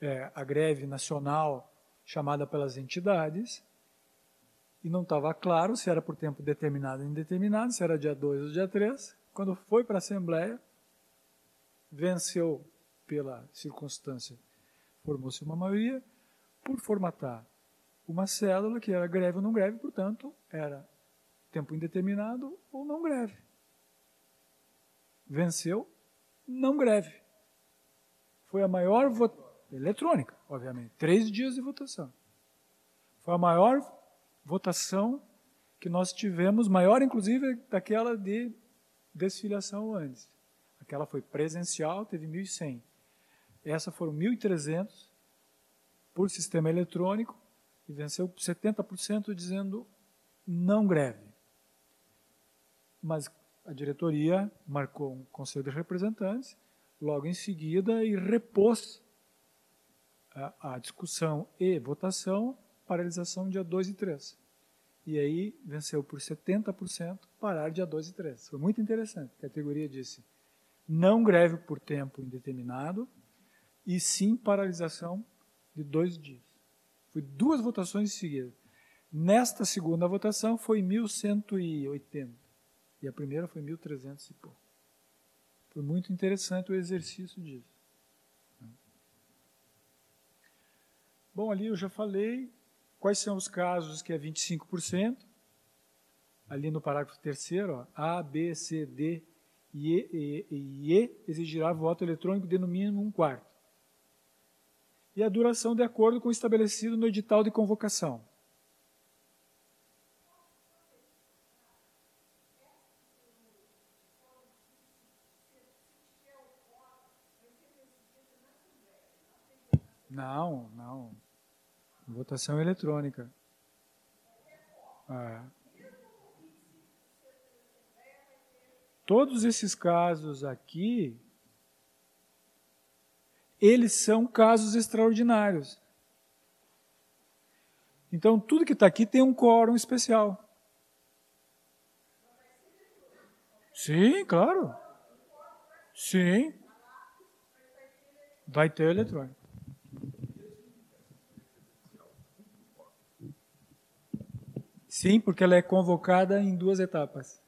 é, a greve nacional chamada pelas entidades, e não estava claro se era por tempo determinado ou indeterminado, se era dia 2 ou dia 3. Quando foi para a Assembleia, venceu pela circunstância, formou-se uma maioria por formatar uma célula que era greve ou não greve, portanto, era tempo indeterminado ou não greve. Venceu não greve. Foi a maior votação, eletrônica, obviamente, três dias de votação. Foi a maior votação que nós tivemos, maior inclusive daquela de desfiliação antes. Aquela foi presencial, teve 1.100. Essa foram 1.300 por sistema eletrônico e venceu 70% dizendo não greve. Mas a diretoria marcou um conselho de representantes logo em seguida e repôs a, discussão e votação paralisação dia 2 e 3. E aí venceu por 70% parar dia 2 e 3. Foi muito interessante. A categoria disse não greve por tempo indeterminado, e sim paralisação de dois dias. Foi duas votações em seguida. Nesta segunda votação foi 1.180 e a primeira foi 1.300 e pouco. Foi muito interessante o exercício disso. Bom, ali eu já falei quais são os casos que é 25%. Ali no parágrafo terceiro, A, B, C, D e E, e, e exigirá voto eletrônico de no mínimo um quarto e a duração de acordo com o estabelecido no edital de convocação. Não, não. Votação eletrônica. É. Todos esses casos aqui eles são casos extraordinários. Então, tudo que está aqui tem um quórum especial. Sim, claro. Sim. Vai ter eletrônico. Sim, porque ela é convocada em duas etapas.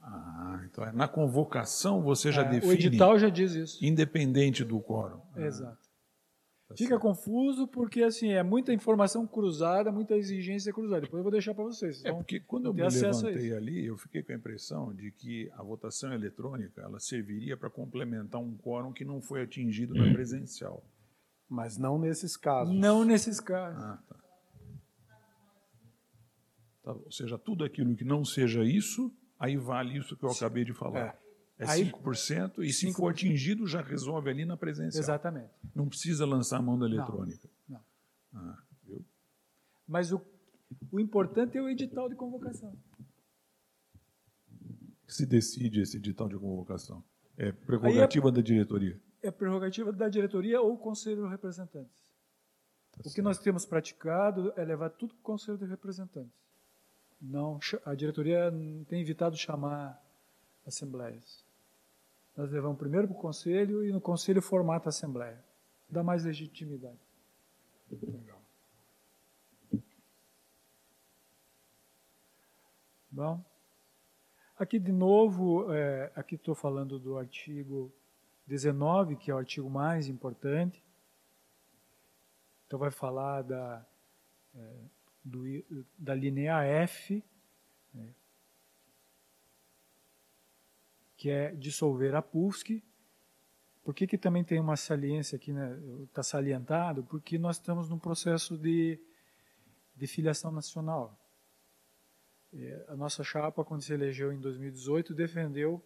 Ah, então é, na convocação você já É, define. o edital já diz isso. Independente do quórum. Ah, Exato. tá Fica certo. confuso porque assim é muita informação cruzada, muita exigência cruzada. Depois eu vou deixar para vocês. É Então, porque quando eu me levantei ali, eu fiquei com a impressão de que a votação eletrônica ela serviria para complementar um quórum que não foi atingido na presencial. Mas não nesses casos. não nesses casos. Ah, tá. Tá, Ou seja, tudo aquilo que não seja isso, aí vale isso que eu acabei de falar. É, Aí- 5% e se 5%. for atingido, já resolve ali na presencial. Exatamente. Não precisa lançar a mão da eletrônica. Não. Ah, viu? Mas o, o importante é o edital de convocação. Se decide esse edital de convocação. É prerrogativa da diretoria. É prerrogativa da diretoria ou conselho de representantes. Tá O que certo. nós temos praticado é levar tudo para o conselho de representantes. Não, a diretoria tem evitado chamar assembleias. Nós levamos primeiro para o conselho e no conselho formata a assembleia. Dá mais legitimidade. Legal. Bom, aqui de novo, é, aqui estou falando do artigo 19, que é o artigo mais importante. Então vai falar da, é, do da linha F, né, que é dissolver a PUSC. Por que, que também tem uma saliência aqui, né? Está salientado? Porque nós estamos num processo de, de filiação nacional. É, A nossa chapa, quando se elegeu em 2018, defendeu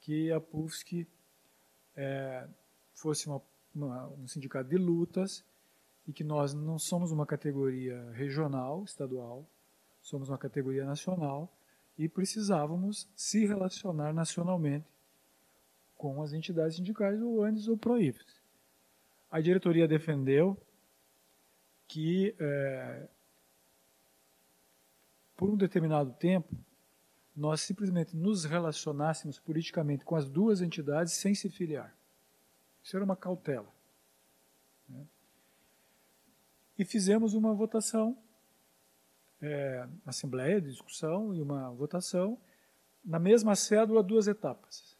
que a PUFSC é, fosse uma- uma- um sindicato de lutas e que nós não somos uma categoria regional, estadual, somos uma categoria nacional e precisávamos se relacionar nacionalmente com as entidades sindicais, ou ANDES ou PROIFES. A diretoria defendeu que é, por um determinado tempo, nós simplesmente nos relacionássemos politicamente com as duas entidades sem se filiar. Isso era uma cautela. né? E fizemos uma votação, é, assembleia de discussão e uma votação, na mesma cédula, duas etapas.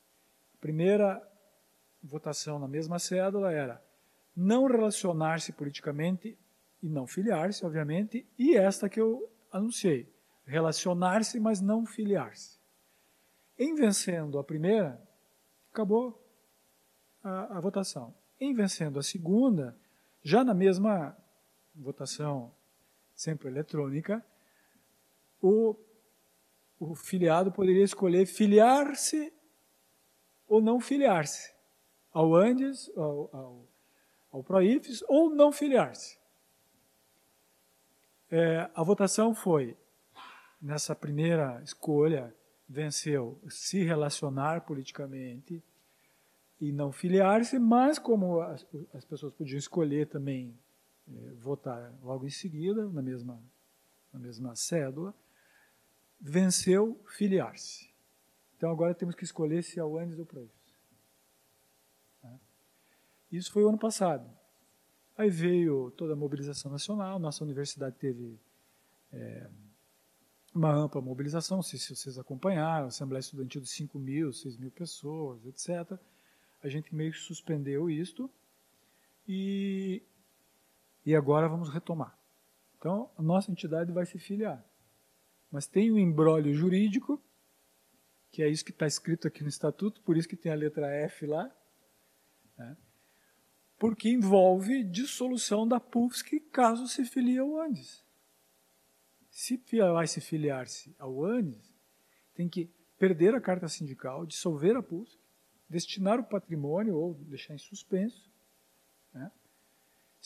A primeira votação na mesma cédula era não relacionar-se politicamente e não filiar-se, obviamente, e esta que eu anunciei, relacionar-se, mas não filiar-se. Em vencendo a primeira, acabou a, a votação. Em vencendo a segunda, já na mesma votação, sempre eletrônica, o, o filiado poderia escolher filiar-se ou não filiar-se ao Andes, ao, ao, ao Proifes, ou não filiar-se. É, a votação foi, nessa primeira escolha, venceu se relacionar politicamente e não filiar-se, mas como as, as pessoas podiam escolher também votar logo em seguida, na mesma, na mesma cédula, venceu filiar-se. Então agora temos que escolher se é o Andes ou o Proifes. Isso foi o ano passado. Aí veio toda a mobilização nacional, nossa universidade teve é, uma ampla mobilização, se, se vocês acompanharam, Assembleia Estudantil de 5 mil, 6 mil pessoas, etc. A gente meio que suspendeu isto e, e agora vamos retomar. Então, a nossa entidade vai se filiar. Mas tem um embrólio jurídico, que é isso que está escrito aqui no estatuto, por isso que tem a letra F lá, né? porque envolve dissolução da PUFSC caso se filie ao ANDES. Se vai se filiar-se ao ANDES, tem que perder a carta sindical, dissolver a PUFSC, destinar o patrimônio ou deixar em suspenso?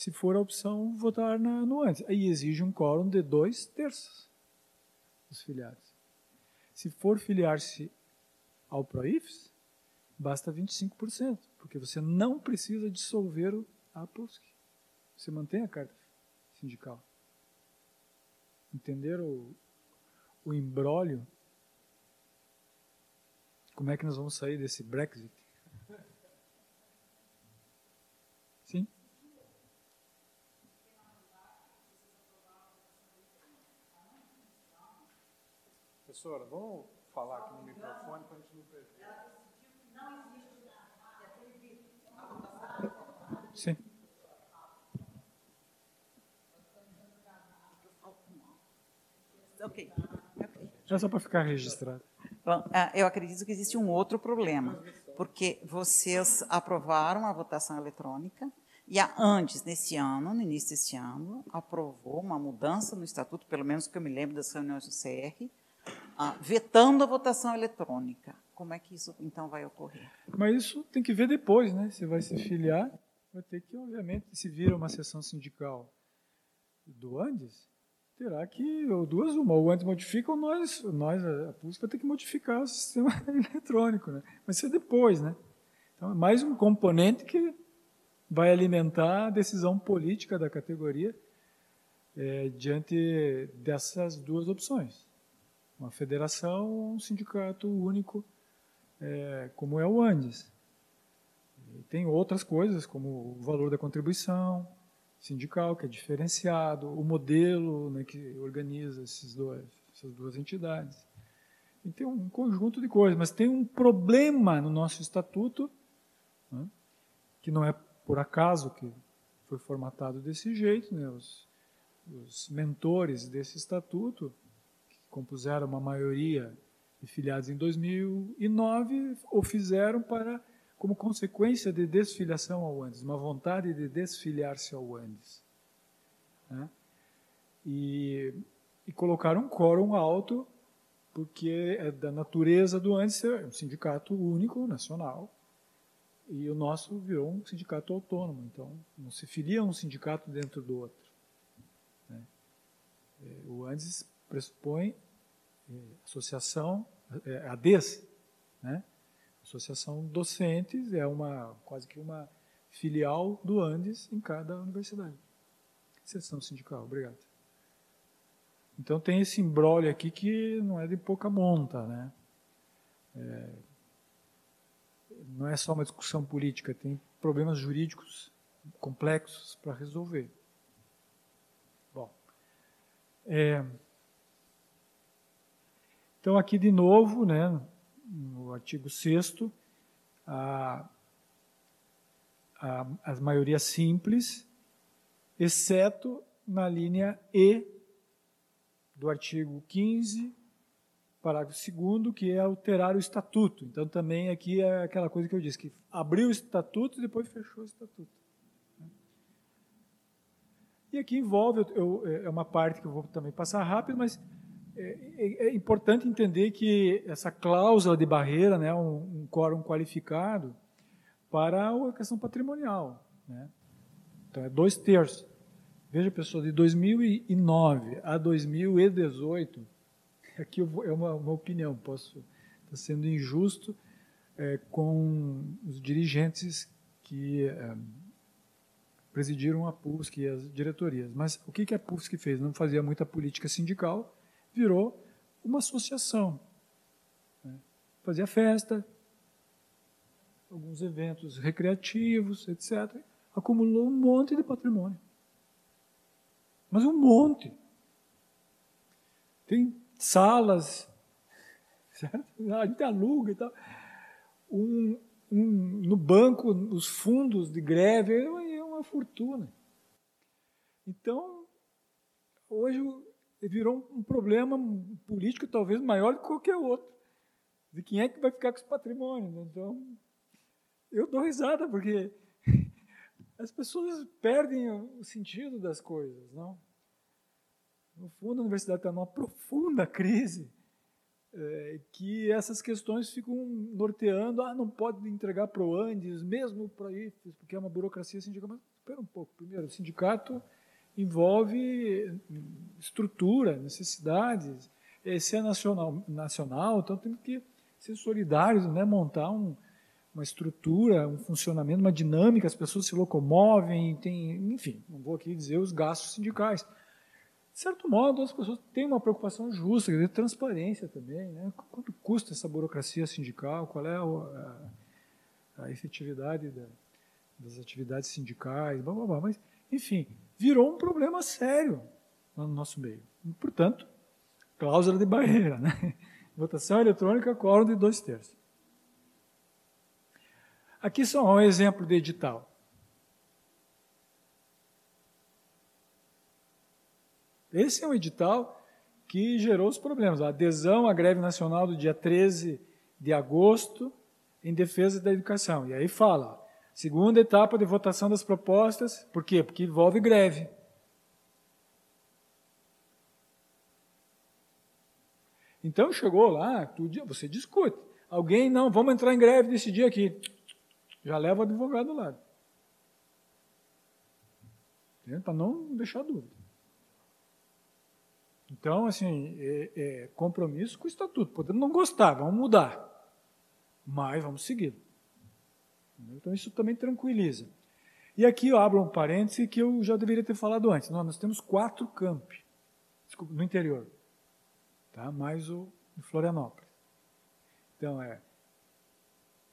Se for a opção votar na, no ANDES. Aí exige um quórum de dois terços dos filiados. Se for filiar-se ao PROIFES, basta 25%, porque você não precisa dissolver a PUSC. Você mantém a carta sindical. Entenderam o, o? Como é que nós vamos sair desse Brexit? Professora, vamos falar aqui no microfone para a gente não perder. Sim. Ok. É só para ficar registrado. Bom, ah, eu acredito que existe um outro problema, porque vocês aprovaram a votação eletrônica e a antes, nesse ano, no início desse ano, aprovou uma mudança no estatuto, pelo menos que eu me lembro das reuniões do CR, ah, vetando a votação eletrônica. Como é que isso então vai ocorrer? Mas isso tem que ver depois, né? Você vai se filiar, vai ter que, obviamente, se vira uma sessão sindical do Andes, terá que, ou duas, uma, ou antes modifica, ou nós, nós a PUSC, vai ter que modificar o sistema eletrônico, né? Mas isso é depois, né? Então, é mais um componente que vai alimentar a decisão política da categoria é, diante dessas duas opções. Uma federação um sindicato único, é, como é o Andes. E tem outras coisas, como o valor da contribuição, sindical, que é diferenciado, o modelo né, que organiza esses dois, essas duas entidades. E tem um conjunto de coisas, mas tem um problema no nosso estatuto, né, que não é por acaso que foi formatado desse jeito. Né, os, os mentores desse estatuto, compuseram uma maioria de filiados em 2009, o fizeram para como consequência de desfiliação ao Andes, uma vontade de desfiliar-se ao Andes. Né? E, e colocaram um quórum alto, porque é da natureza do Andes ser um sindicato único, nacional, e o nosso virou um sindicato autônomo, então não se filia um sindicato dentro do outro. Né? É, o Andes pressupõe é, associação, é, ADES, né? Associação Docentes é uma quase que uma filial do Andes em cada universidade. Seção sindical, obrigado. Então tem esse embrólio aqui que não é de pouca monta, né? É, não é só uma discussão política, tem problemas jurídicos complexos para resolver. Bom, é, então aqui de novo, né? no artigo 6 a, a, as maiorias simples, exceto na linha E do artigo 15, parágrafo 2 que é alterar o estatuto. Então, também aqui é aquela coisa que eu disse, que abriu o estatuto e depois fechou o estatuto. E aqui envolve, eu, é uma parte que eu vou também passar rápido, mas é, é, é, importante entender que essa cláusula de barreira, né, um, um quórum qualificado, para a questão patrimonial. Né? Então, é dois terços. Veja, pessoal, de 2009 a 2018, aqui vou, é uma, uma, opinião, posso estar sendo injusto é, com os dirigentes que é, presidiram a PUSC e as diretorias. Mas o que, que a PUSC fez? Não fazia muita política sindical, virou uma associação. Né? Fazia festa, alguns eventos recreativos, etc. Acumulou um monte de patrimônio. Mas um monte. Tem salas, certo? A gente aluga e tal. Um, um, no banco, os fundos de greve, é uma fortuna. Então, hoje virou um problema político talvez maior do que qualquer outro. De quem é que vai ficar com esse patrimônio. Né? Então, eu dou risada, porque as pessoas perdem o sentido das coisas. não? No fundo, a universidade está numa profunda crise, é, que essas questões ficam norteando, ah, não pode entregar para o Andes, mesmo para IFES, porque é uma burocracia sindical. Mas espera um pouco, primeiro, o sindicato envolve estrutura, necessidades. Esse é nacional, nacional então temos que ser solidários, né? montar um, uma estrutura, um funcionamento, uma dinâmica, as pessoas se locomovem, tem, enfim, não vou aqui dizer os gastos sindicais. De certo modo, as pessoas têm uma preocupação justa, de transparência também. Né? Quanto custa essa burocracia sindical? Qual é a, a efetividade da, das atividades sindicais? Blá, blá, blá. Mas, enfim, virou um problema sério no nosso meio. Portanto, cláusula de barreira, né? Votação eletrônica, quórum de dois terços. Aqui só um exemplo de edital. Esse é um edital que gerou os problemas. A adesão à greve nacional do dia 13 de agosto em defesa da educação. E aí fala, segunda etapa de votação das propostas, por quê? Porque envolve greve. Então chegou lá, tudo, você discute. Alguém, não, vamos entrar em greve desse dia aqui. Já leva o advogado do lado. Para não deixar dúvida. Então, assim, é, é compromisso com o estatuto. Podemos não gostar, vamos mudar. Mas vamos seguir. Então, isso também tranquiliza. E aqui eu abro um parêntese que eu já deveria ter falado antes. Nós, nós temos quatro campi desculpa, no interior. Tá? Mais o Florianópolis. Então, é.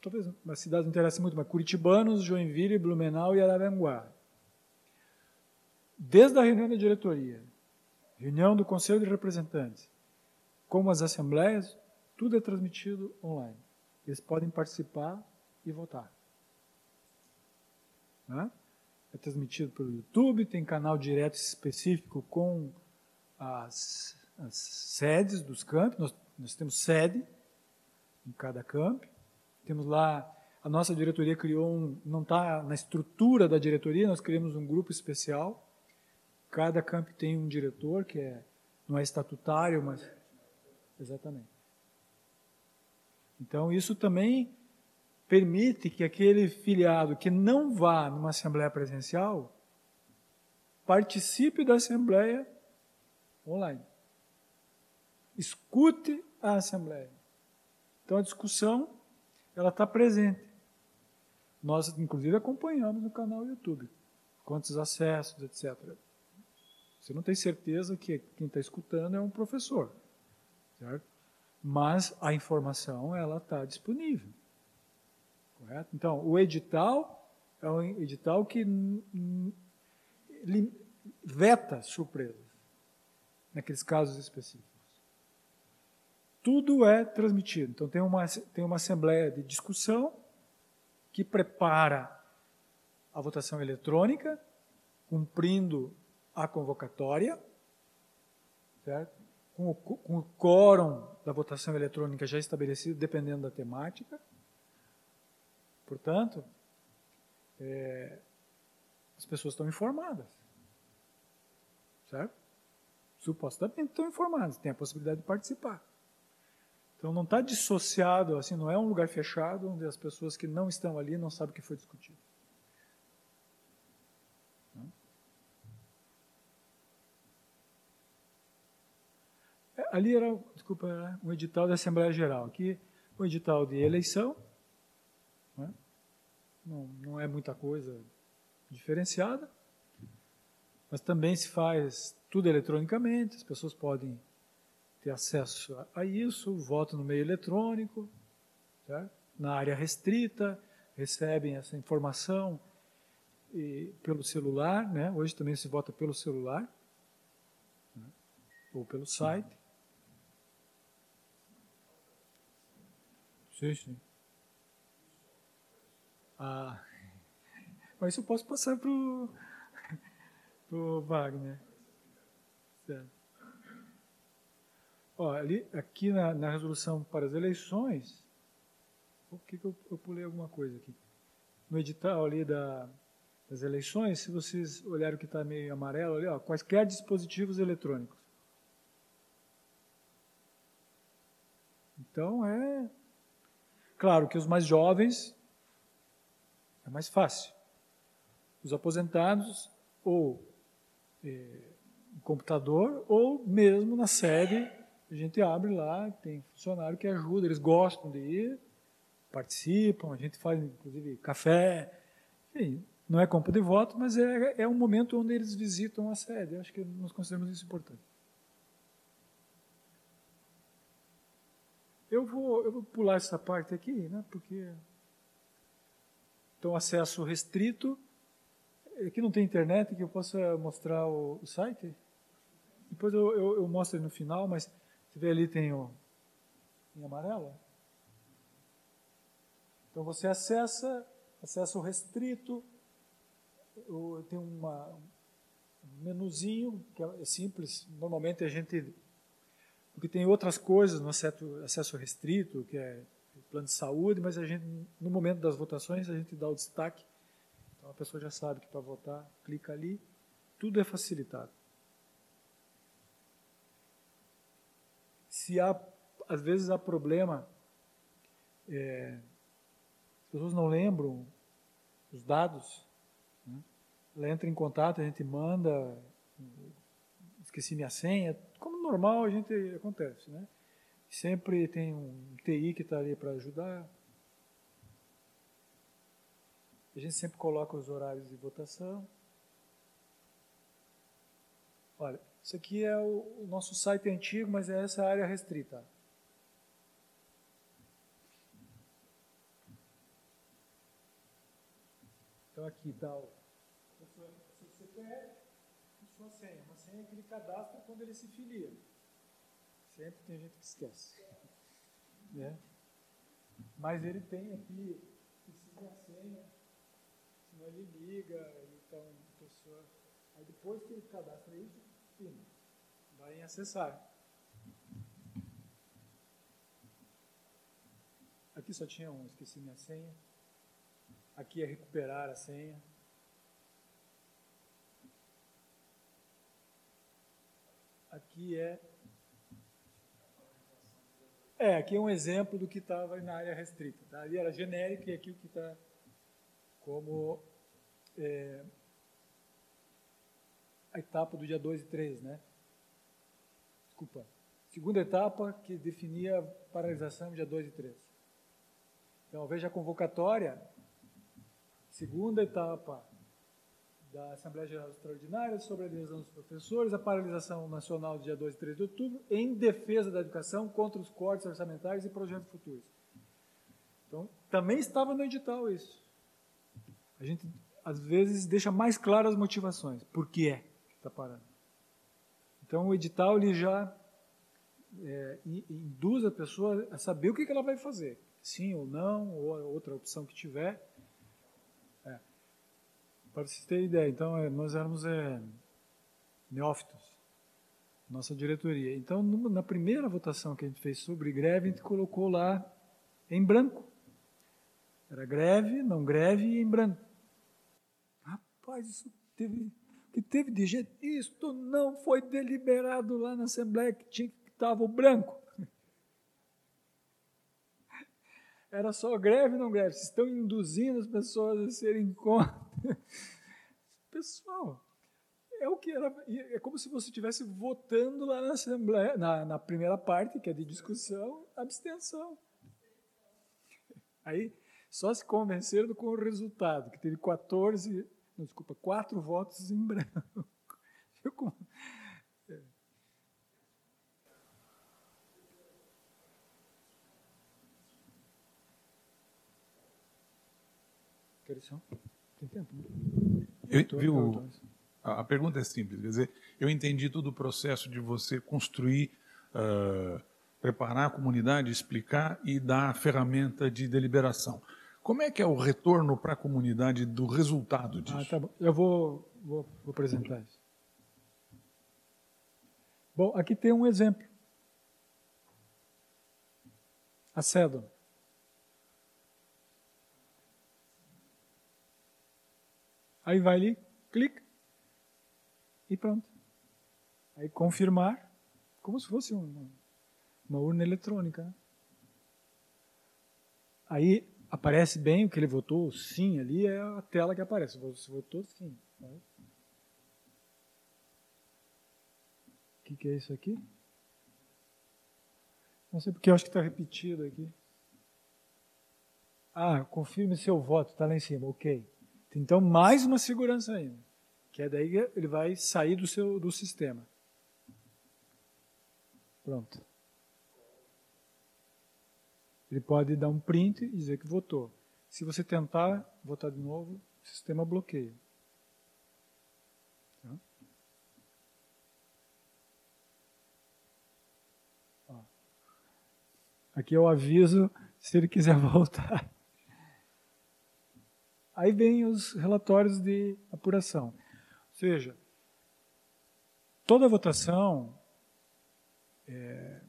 Talvez uma cidade não interessa muito, mas Curitibanos, Joinville, Blumenau e Araranguá. Desde a reunião da diretoria, reunião do Conselho de Representantes, como as assembleias, tudo é transmitido online. Eles podem participar e votar. Né? É transmitido pelo YouTube, tem canal direto específico com as, as sedes dos campos. Nós, nós temos sede em cada campo. Temos lá, a nossa diretoria criou um, não está na estrutura da diretoria, nós criamos um grupo especial Cada campo tem um diretor que é, não é estatutário, mas. Exatamente. Então, isso também permite que aquele filiado que não vá numa assembleia presencial participe da assembleia online. Escute a assembleia. Então, a discussão ela está presente. Nós, inclusive, acompanhamos no canal YouTube. Quantos acessos, etc. Você não tem certeza que quem está escutando é um professor, certo? Mas a informação ela está disponível, correto? Então, o edital é um edital que veta surpresas naqueles casos específicos. Tudo é transmitido. Então, tem uma, tem uma assembleia de discussão que prepara a votação eletrônica, cumprindo a convocatória, certo? Com o, com o quórum da votação eletrônica já estabelecido, dependendo da temática. Portanto, é, as pessoas estão informadas. Certo? Supostamente estão informadas, têm a possibilidade de participar. Então não está dissociado, assim, não é um lugar fechado onde as pessoas que não estão ali não sabem o que foi discutido. ali era, desculpa, era um edital da Assembleia Geral. Aqui, o edital de eleição. Não, não é muita coisa diferenciada, mas também se faz tudo eletronicamente, as pessoas podem ter acesso a isso, voto no meio eletrônico, certo? na área restrita, recebem essa informação e, pelo celular, né? hoje também se vota pelo celular, né? ou pelo site. Sim, sim. Ah, mas isso eu posso passar para o Wagner. Certo. Ó, ali, aqui na, na, resolução para as eleições, por que, que eu, eu, pulei alguma coisa aqui? No edital ali da, das eleições, se vocês olharem o que está meio amarelo ali, ó, quaisquer dispositivos eletrônicos. Então é Claro que os mais jovens é mais fácil. Os aposentados, ou é, computador, ou mesmo na sede, a gente abre lá, tem funcionário que ajuda, eles gostam de ir, participam, a gente faz inclusive café. Enfim, não é compra de voto, mas é, é um momento onde eles visitam a sede. Acho que nós consideramos isso importante. Eu vou, eu vou pular essa parte aqui, né, porque então acesso restrito. Aqui não tem internet que eu possa mostrar o, o site. Depois eu, eu, eu, mostro no final, mas Você vê ali tem o em amarelo. Então você acessa, acesso restrito, tem uma, um menuzinho que é simples. Normalmente a gente porque tem outras coisas no acesso, acesso restrito, que é plano de saúde, mas a gente no momento das votações a gente dá o destaque. Então a pessoa já sabe que para votar, clica ali, tudo é facilitado. Se há às vezes há problema, é, as pessoas não lembram os dados, né? ela entra em contato, a gente manda, esqueci minha senha, como normal a gente acontece, né? Sempre tem um TI que está ali para ajudar. A gente sempre coloca os horários de votação. Olha, isso aqui é o, nosso site antigo, mas é essa área restrita. Então aqui está o seu CPF e sua senha. Uma senha que ele cadastra quando ele se filia. Sempre tem gente que esquece. Né? Mas ele tem aqui, precisa a senha, senão ele liga, então a pessoa. Aí depois que ele cadastra isso, vai em acessar. Aqui só tinha um, esqueci minha senha. Aqui é recuperar a senha. Aqui é. É, aqui é um exemplo do que estava na área restrita. Tá? Ali era genérico e aqui o que está como é, a etapa do dia 2 e 3, né? Desculpa. Segunda etapa que definia a paralisação dia 2 e 3. Então, veja a convocatória, segunda etapa da Assembleia Geral Extraordinária sobre a adesão dos professores, a paralisação nacional dia 2 e 3 de outubro, em defesa da educação contra os cortes orçamentários e projetos futuros. Então, também estava no edital isso. A gente, às vezes, deixa mais claras as motivações. Por que é que está parando? Então, o edital ele já é, induz a pessoa a saber o que ela vai fazer. Sim ou não, ou outra opção que tiver para vocês terem ideia, então é, nós éramos é, neófitos, nossa diretoria. Então, na primeira votação que a gente fez sobre greve, a gente colocou lá em branco. Era greve, não greve e em branco. Rapaz, isso teve, que teve de jeito. Isto não foi deliberado lá na Assembleia que tinha que estava o branco. Era só greve, não greve. Vocês estão induzindo as pessoas a serem contra. Pessoal, é o que era. É como se você estivesse votando lá na Assembleia, na, na primeira parte, que é de discussão, abstenção. Aí só se convenceram com o resultado, que teve 14, não, desculpa, quatro votos em branco. Viu como? É. Que tem tempo? Eu, viu, a, a, pergunta é simples, quer dizer, eu entendi todo o processo de você construir, uh, preparar a comunidade, explicar e dar a ferramenta de deliberação. Como é que é o retorno para a comunidade do resultado disso? Ah, tá bom. Eu vou, vou, vou apresentar isso. Bom, aqui tem um exemplo. A. Aí vai ali, clica e pronto. Aí confirmar, como se fosse uma, uma urna eletrônica. Aí aparece bem o que ele votou, sim, ali é a tela que aparece. Você votou sim. O que, que é isso aqui? Não sei porque eu acho que está repetido aqui. Ah, confirme seu voto, está lá em cima, ok. Então, mais uma segurança ainda, que é daí que ele vai sair do seu do sistema. Pronto. Ele pode dar um print e dizer que votou. Se você tentar votar de novo, o sistema bloqueia. Tá? Ó. Aqui o aviso se ele quiser voltar. Aí vem os relatórios de apuração. Ou seja, toda votação é,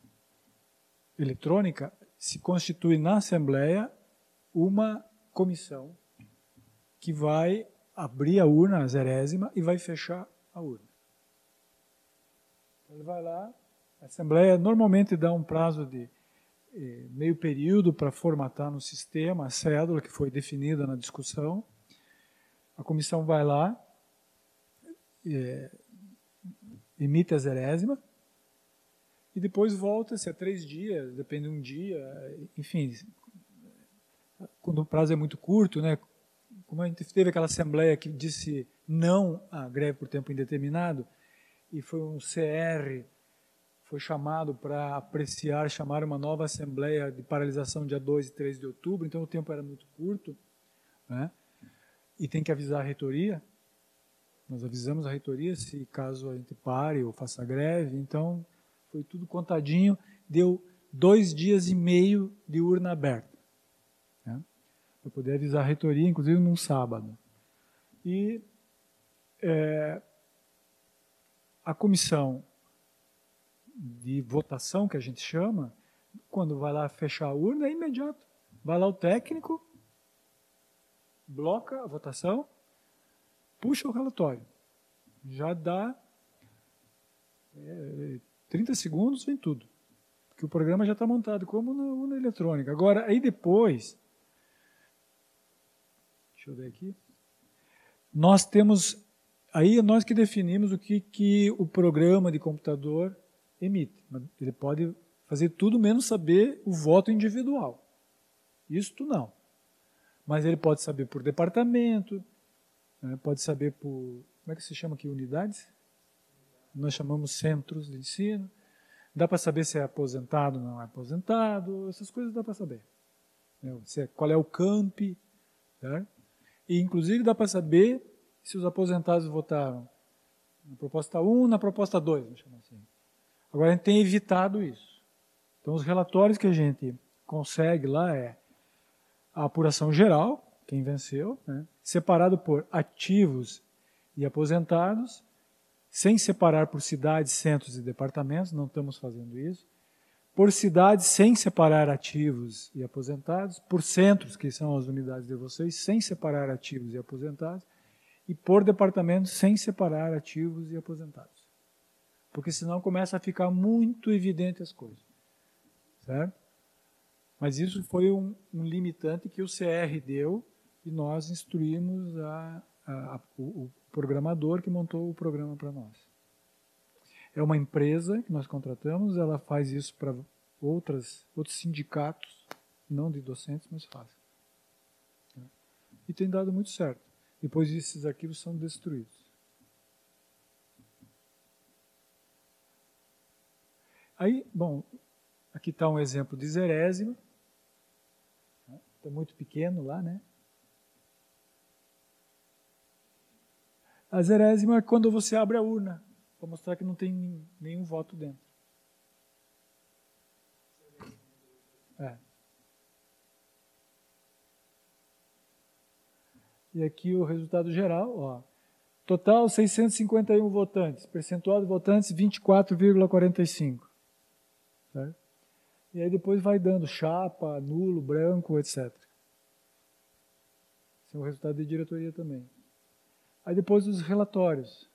eletrônica se constitui na Assembleia uma comissão que vai abrir a urna, a zerésima, e vai fechar a urna. Ele vai lá, a Assembleia normalmente dá um prazo de meio período para formatar no sistema a cédula que foi definida na discussão. A comissão vai lá, eh, emite a zerésima, e depois volta-se a três dias, depende de um dia, enfim, quando o prazo é muito curto, né? Como a gente teve aquela assembleia que disse não à greve por tempo indeterminado, e foi um CR, foi chamado para apreciar, chamar uma nova assembleia de paralisação dia 2 e 3 de outubro, então o tempo era muito curto, né? E tem que avisar a reitoria. Nós avisamos a reitoria se caso a gente pare ou faça greve, então foi tudo contadinho, deu dois dias e meio de urna aberta. Né? Para poder avisar a reitoria, inclusive num sábado. E é, a comissão de votação, que a gente chama, quando vai lá fechar a urna, é imediato. Vai lá o técnico, bloca a votação, puxa o relatório. Já dá é, 30 segundos, vem tudo. Porque o programa já está montado, como na urna eletrônica. Agora, aí depois. Deixa eu ver aqui. Nós temos Aí é nós que definimos o que, que o programa de computador emite. Ele pode fazer tudo menos saber o voto individual. Isto não. Mas ele pode saber por departamento, né, pode saber por. Como é que se chama aqui? Unidades? Nós chamamos centros de ensino. Dá para saber se é aposentado ou não é aposentado, essas coisas dá para saber. Né, é, qual é o campi. Certo? E, inclusive, dá para saber se os aposentados votaram na proposta 1, na proposta 2, vamos chamar assim. Agora a gente tem evitado isso. Então os relatórios que a gente consegue lá é a apuração geral, quem venceu, né, separado por ativos e aposentados, sem separar por cidades, centros e departamentos, não estamos fazendo isso. Por cidades, sem separar ativos e aposentados. Por centros, que são as unidades de vocês, sem separar ativos e aposentados e por departamento sem separar ativos e aposentados. Porque senão começa a ficar muito evidente as coisas. Certo? Mas isso foi um, um limitante que o CR deu e nós instruímos a, a, a, o, o programador que montou o programa para nós. É uma empresa que nós contratamos, ela faz isso para outras outros sindicatos, não de docentes, mas faz. E tem dado muito certo. Depois esses arquivos são destruídos. Aí, bom, aqui está um exemplo de zerésima. Está muito pequeno lá, né? A zerésima é quando você abre a urna, para mostrar que não tem nenhum voto dentro. É. E aqui o resultado geral, ó. Total 651 votantes, percentual de votantes 24,45. Certo? E aí depois vai dando chapa, nulo, branco, etc. Esse é o resultado de diretoria também. Aí depois os relatórios.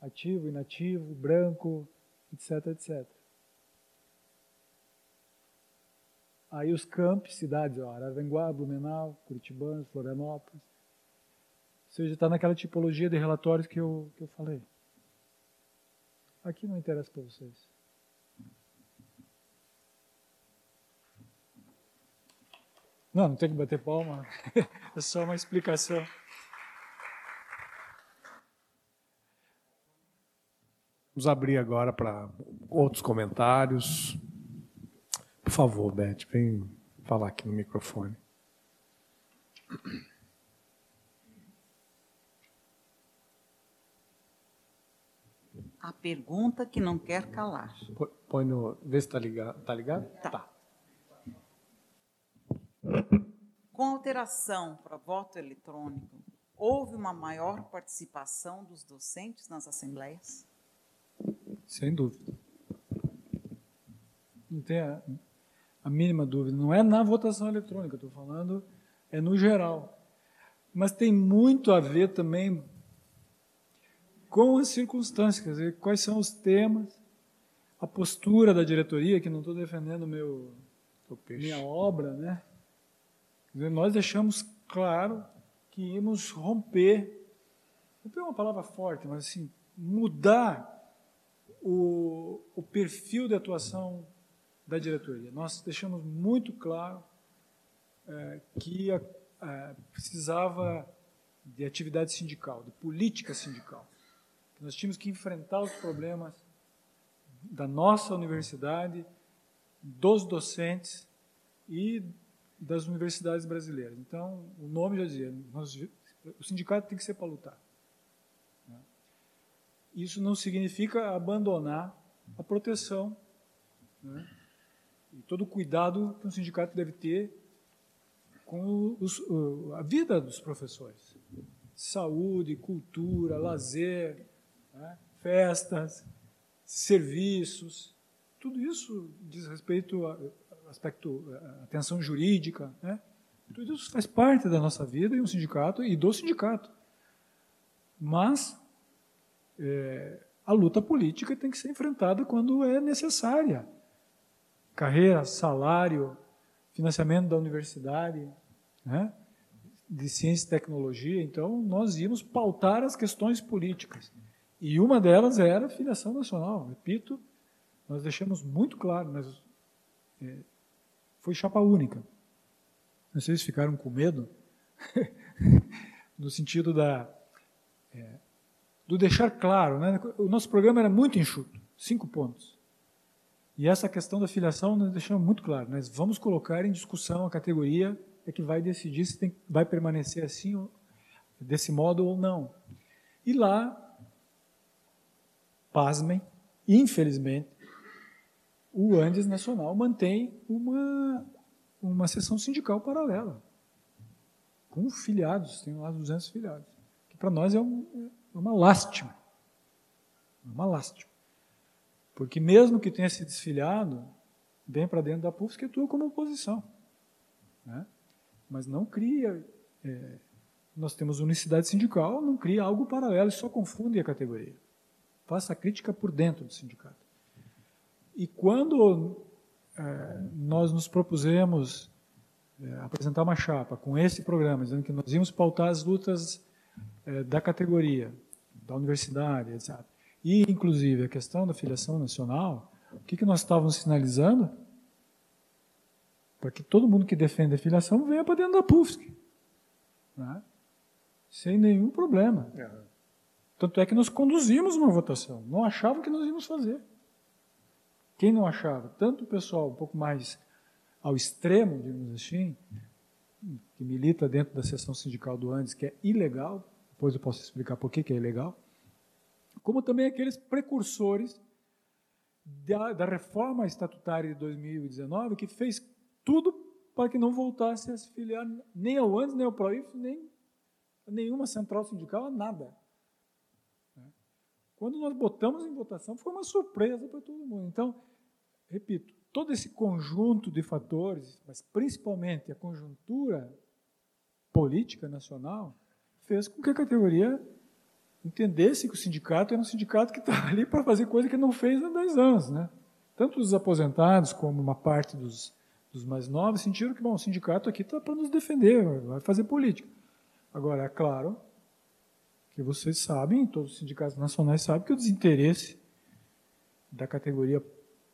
Ativo, inativo, branco, etc, etc. Aí os campos, cidades, ó, Araranguá, Blumenau, Curitibanos, Florianópolis. Ou seja, está naquela tipologia de relatórios que eu, que eu falei. Aqui não interessa para vocês. Não, não tem que bater palma. é só uma explicação. Vamos abrir agora para outros comentários. Por favor, Beth, vem falar aqui no microfone. A pergunta que não quer calar. Põe no. Vê se está ligado. Tá ligado? Tá. tá. Com alteração para voto eletrônico, houve uma maior participação dos docentes nas assembleias? Sem dúvida. Não tem a, a mínima dúvida. Não é na votação eletrônica, estou falando, é no geral. Mas tem muito a ver também com as circunstâncias, quer dizer, quais são os temas, a postura da diretoria, que não estou defendendo meu, minha obra, né? Nós deixamos claro que íamos romper, romper é uma palavra forte, mas assim, mudar o, o perfil de atuação da diretoria. Nós deixamos muito claro é, que a, a, precisava de atividade sindical, de política sindical. Nós tínhamos que enfrentar os problemas da nossa universidade, dos docentes e das universidades brasileiras. Então, o nome já dizia, nós, o sindicato tem que ser para lutar. Né? Isso não significa abandonar a proteção né? e todo o cuidado que um sindicato deve ter com os, a vida dos professores. Saúde, cultura, lazer, né? festas, serviços, tudo isso diz respeito a, aspecto, eh, atenção jurídica, né? Tudo isso faz parte da nossa vida e um sindicato e do sindicato. Mas é, a luta política tem que ser enfrentada quando é necessária. Carreira, salário, financiamento da universidade, né? de ciência e tecnologia. Então, nós íamos pautar as questões políticas. E uma delas era a filiação nacional. Repito, nós deixamos muito claro, nós é, foi chapa única. Se ficaram com medo, no sentido da é, do deixar claro. Né? O nosso programa era muito enxuto, cinco pontos. E essa questão da filiação nós deixamos muito claro. Nós vamos colocar em discussão a categoria é que vai decidir se tem, vai permanecer assim, desse modo ou não. E lá, pasmem, infelizmente, o Andes Nacional mantém uma, uma sessão sindical paralela, com filiados, tem lá 200 filiados, que para nós é, um, é uma lástima. É uma lástima. Porque mesmo que tenha se desfiliado, vem para dentro da PUFS que atua como oposição. Né? Mas não cria. É, nós temos unicidade sindical, não cria algo paralelo e só confunde a categoria. Faça a crítica por dentro do sindicato. E quando é, nós nos propusemos é, apresentar uma chapa com esse programa, dizendo que nós íamos pautar as lutas é, da categoria, da universidade, etc. E, inclusive, a questão da filiação nacional, o que, que nós estávamos sinalizando? Para que todo mundo que defende a filiação venha para dentro da PUFSC. Né? Sem nenhum problema. Tanto é que nós conduzimos uma votação. Não achavam que nós íamos fazer. Quem não achava? Tanto o pessoal um pouco mais ao extremo, digamos assim, que milita dentro da seção sindical do Andes, que é ilegal, depois eu posso explicar por que, é ilegal, como também aqueles precursores da, da reforma estatutária de 2019, que fez tudo para que não voltasse a se filiar nem ao Andes, nem ao PROIF, nem a nenhuma central sindical, a nada. Quando nós botamos em votação, foi uma surpresa para todo mundo. Então, repito, todo esse conjunto de fatores, mas principalmente a conjuntura política nacional, fez com que a categoria entendesse que o sindicato era um sindicato que estava ali para fazer coisa que não fez há 10 anos. Né? Tanto os aposentados como uma parte dos, dos mais novos sentiram que bom, o sindicato aqui está para nos defender, vai fazer política. Agora, é claro que vocês sabem, todos os sindicatos nacionais sabem que o desinteresse da categoria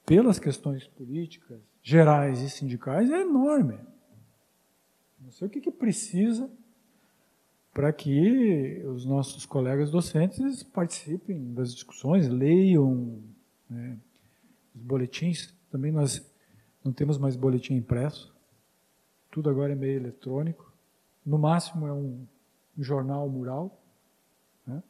pelas questões políticas, gerais e sindicais é enorme. Não sei o que, que precisa para que os nossos colegas docentes participem das discussões, leiam né, os boletins. Também nós não temos mais boletim impresso, tudo agora é meio eletrônico. No máximo é um, um jornal mural. Né?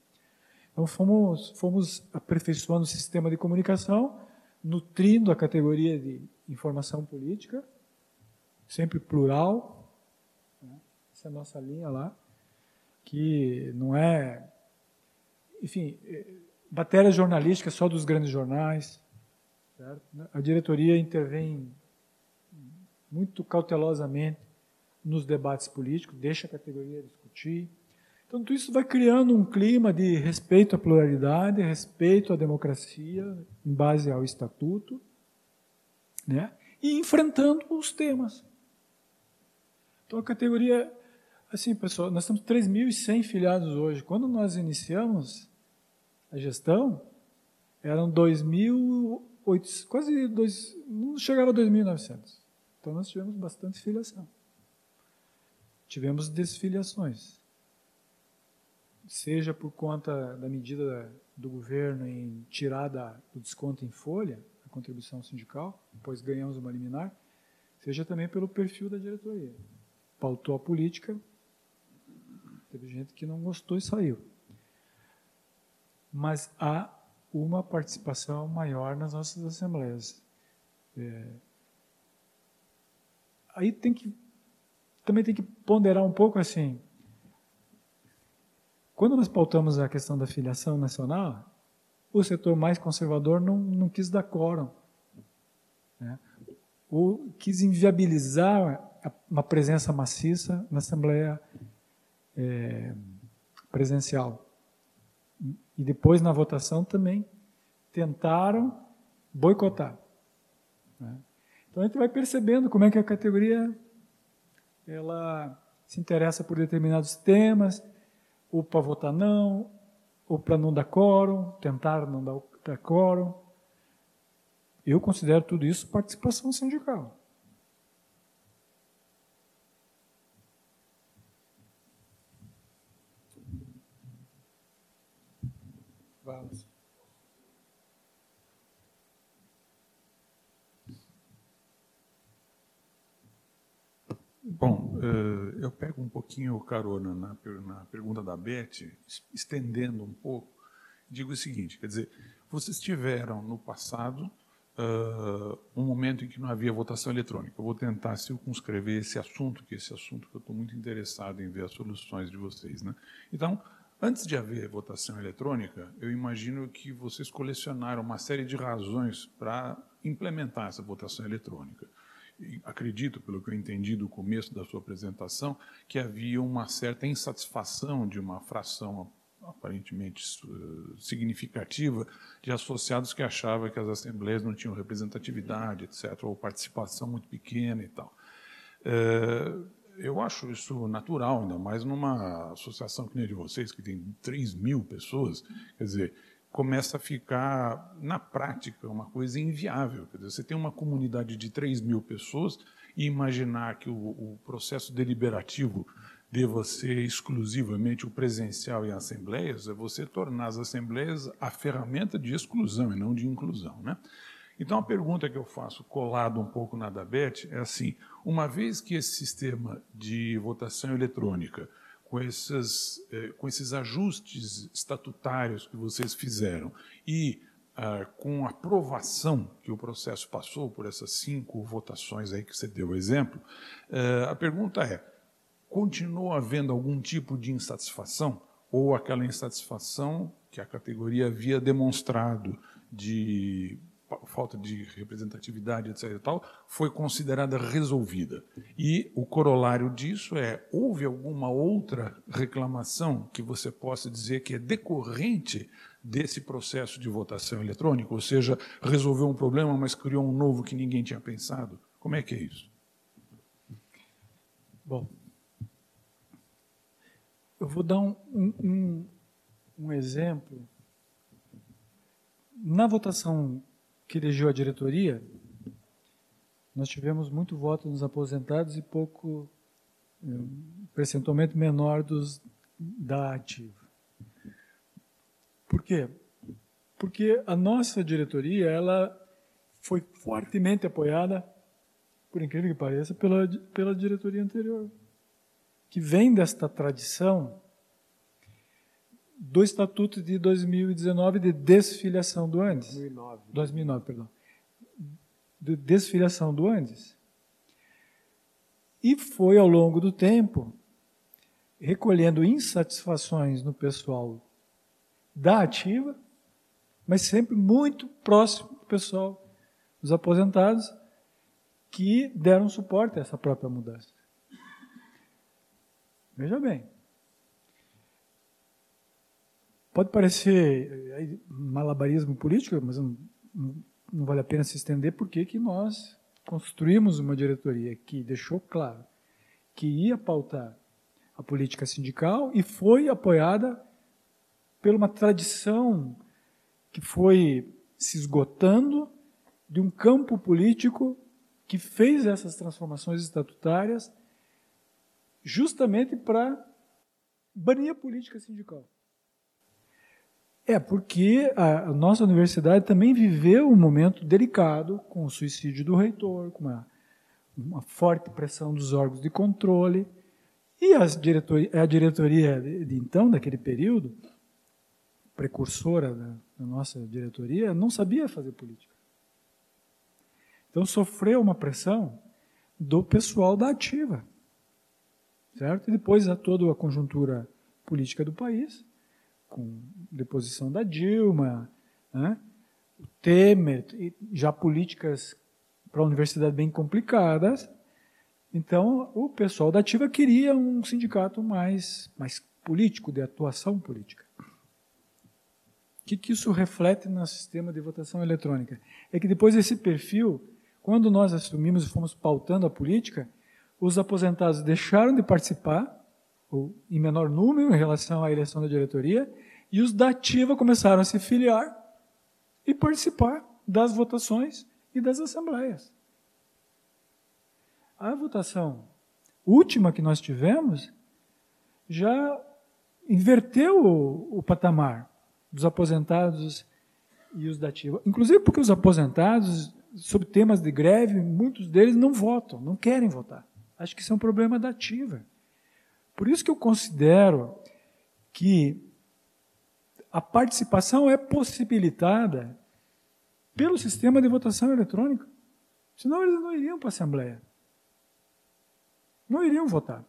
Então fomos, fomos aperfeiçoando o sistema de comunicação, nutrindo a categoria de informação política, sempre plural. Né? Essa é a nossa linha lá, que não é, enfim, é, matéria jornalística só dos grandes jornais. Certo? A diretoria intervém muito cautelosamente nos debates políticos, deixa a categoria discutir. Então, tudo isso vai criando um clima de respeito à pluralidade, respeito à democracia, em base ao estatuto, né? e enfrentando os temas. Então, a categoria. Assim, pessoal, nós temos 3.100 filiados hoje. Quando nós iniciamos a gestão, eram 2.800, quase dois, não chegava a 2.900. Então, nós tivemos bastante filiação. Tivemos desfiliações seja por conta da medida do governo em tirar da, do desconto em folha, a contribuição sindical, depois ganhamos uma liminar, seja também pelo perfil da diretoria. Pautou a política, teve gente que não gostou e saiu. Mas há uma participação maior nas nossas assembleias. É, aí tem que também tem que ponderar um pouco assim quando nós pautamos a questão da filiação nacional, o setor mais conservador não, não quis dar quórum. Né? Ou quis inviabilizar uma presença maciça na Assembleia é, presencial. E depois, na votação, também tentaram boicotar. Né? Então, a gente vai percebendo como é que a categoria ela se interessa por determinados temas, ou para votar não, ou para não dar quórum, tentar não dar, dar quórum. Eu considero tudo isso participação sindical. Vamos. Eh, eu pego um pouquinho carona na, na pergunta da Beth, estendendo um pouco, digo o seguinte, quer dizer, vocês tiveram no passado uh, um momento em que não havia votação eletrônica. Eu vou tentar circunscrever esse assunto, que é esse assunto que eu estou muito interessado em ver as soluções de vocês. Né? Então, antes de haver votação eletrônica, eu imagino que vocês colecionaram uma série de razões para implementar essa votação eletrônica acredito, pelo que eu entendi do começo da sua apresentação, que havia uma certa insatisfação de uma fração aparentemente eh, significativa de associados que achavam que as assembleias não tinham representatividade, etc., ou participação muito pequena e tal. Eh, eu acho isso natural, ainda mais numa associação que nem a de vocês, que tem 3 mil pessoas. Quer dizer, começa a ficar, na prática, uma coisa inviável. Quer dizer, você tem uma comunidade de 3 mil pessoas e imaginar que o, o processo deliberativo deva ser exclusivamente o presencial em assembleias, é você tornar as assembleias a ferramenta de exclusão e não de inclusão. Né? Então, a pergunta que eu faço, colado um pouco na da Beth, é assim: uma vez que esse sistema de votação eletrônica com, esses, eh, com esses ajustes estatutários que vocês fizeram. E ah, com a aprovação que o processo passou por essas cinco votações aí que você deu exemplo, eh, a pergunta é: continua havendo algum tipo de insatisfação? Ou aquela insatisfação que a categoria havia demonstrado de falta de representatividade, etc. E tal, foi considerada resolvida. E o corolário disso é: houve alguma outra reclamação que você possa dizer que é decorrente desse processo de votação eletrônica? Ou seja, resolveu um problema, mas criou um novo que ninguém tinha pensado? Como é que é isso? Bom, eu vou dar um, um, um exemplo. Na votação que elegeu a diretoria, nós tivemos muito voto nos aposentados e pouco um percentualmente menor dos da ativa. Por quê? Porque a nossa diretoria ela foi fortemente apoiada, por incrível que pareça, pela, pela diretoria anterior, que vem desta tradição do Estatuto de 2019 de desfiliação do Andes. 2009. 2009, perdão. De desfiliação do Andes. E foi ao longo do tempo recolhendo insatisfações no pessoal da ativa, mas sempre muito próximo do pessoal dos aposentados que deram suporte a essa própria mudança. Veja bem. Pode parecer malabarismo político, mas não, não vale a pena se estender porque que nós construímos uma diretoria que deixou claro que ia pautar a política sindical e foi apoiada por uma tradição que foi se esgotando de um campo político que fez essas transformações estatutárias justamente para banir a política sindical. É, porque a, nossa universidade também viveu um momento delicado com o suicídio do reitor, com uma, uma forte pressão dos órgãos de controle. E diretoria, a diretoria de, então, daquele período, precursora da, da nossa diretoria, não sabia fazer política. Então sofreu uma pressão do pessoal da ativa. Certo? E depois a toda a conjuntura política do país, com deposição da Dilma, né? o Temer, já políticas para a universidade bem complicadas, então, o pessoal da Ativa queria um sindicato mais, mais político, de atuação política. O que, que isso reflete no sistema de votação eletrônica? É que depois desse perfil, quando nós assumimos e fomos pautando a política, os aposentados deixaram de participar, ou em menor número em relação à eleição da diretoria, e os da ativa começaram a se filiar e participar das votações e das assembleias. A votação última que nós tivemos já inverteu o, o patamar dos aposentados e os da ativa. Inclusive porque os aposentados, sobre temas de greve, muitos deles não votam, não querem votar. Acho que isso é um problema da ativa. Por isso que eu considero que a participação é possibilitada pelo sistema de votação eletrônica. Senão eles não iriam para a Assembleia não iriam votar.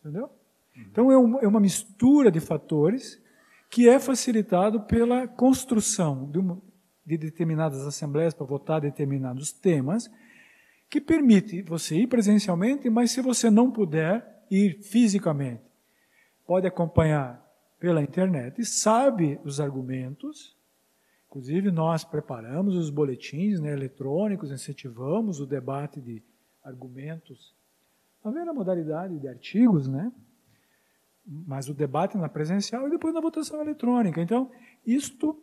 Entendeu? Então é uma, é mistura de fatores que é facilitado pela construção de, uma, de determinadas assembleias para votar determinados temas, que permite você ir presencialmente, mas se você não puder ir fisicamente, pode acompanhar pela internet, sabe os argumentos. Inclusive, nós preparamos os boletins né, eletrônicos, incentivamos o debate de argumentos haver a modalidade de artigos, né? mas o debate na presencial e depois na votação eletrônica. Então, isto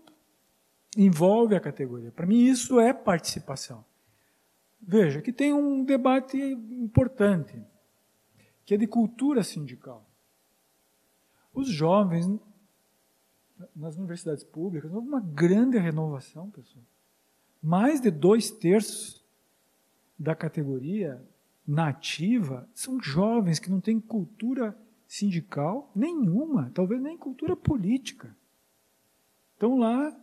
envolve a categoria. Para mim, isso é participação. Veja que tem um debate importante, que é de cultura sindical. Os jovens, nas universidades públicas, houve uma grande renovação, pessoal. Mais de dois terços da categoria nativa são jovens que não têm cultura sindical nenhuma, talvez nem cultura política. Estão lá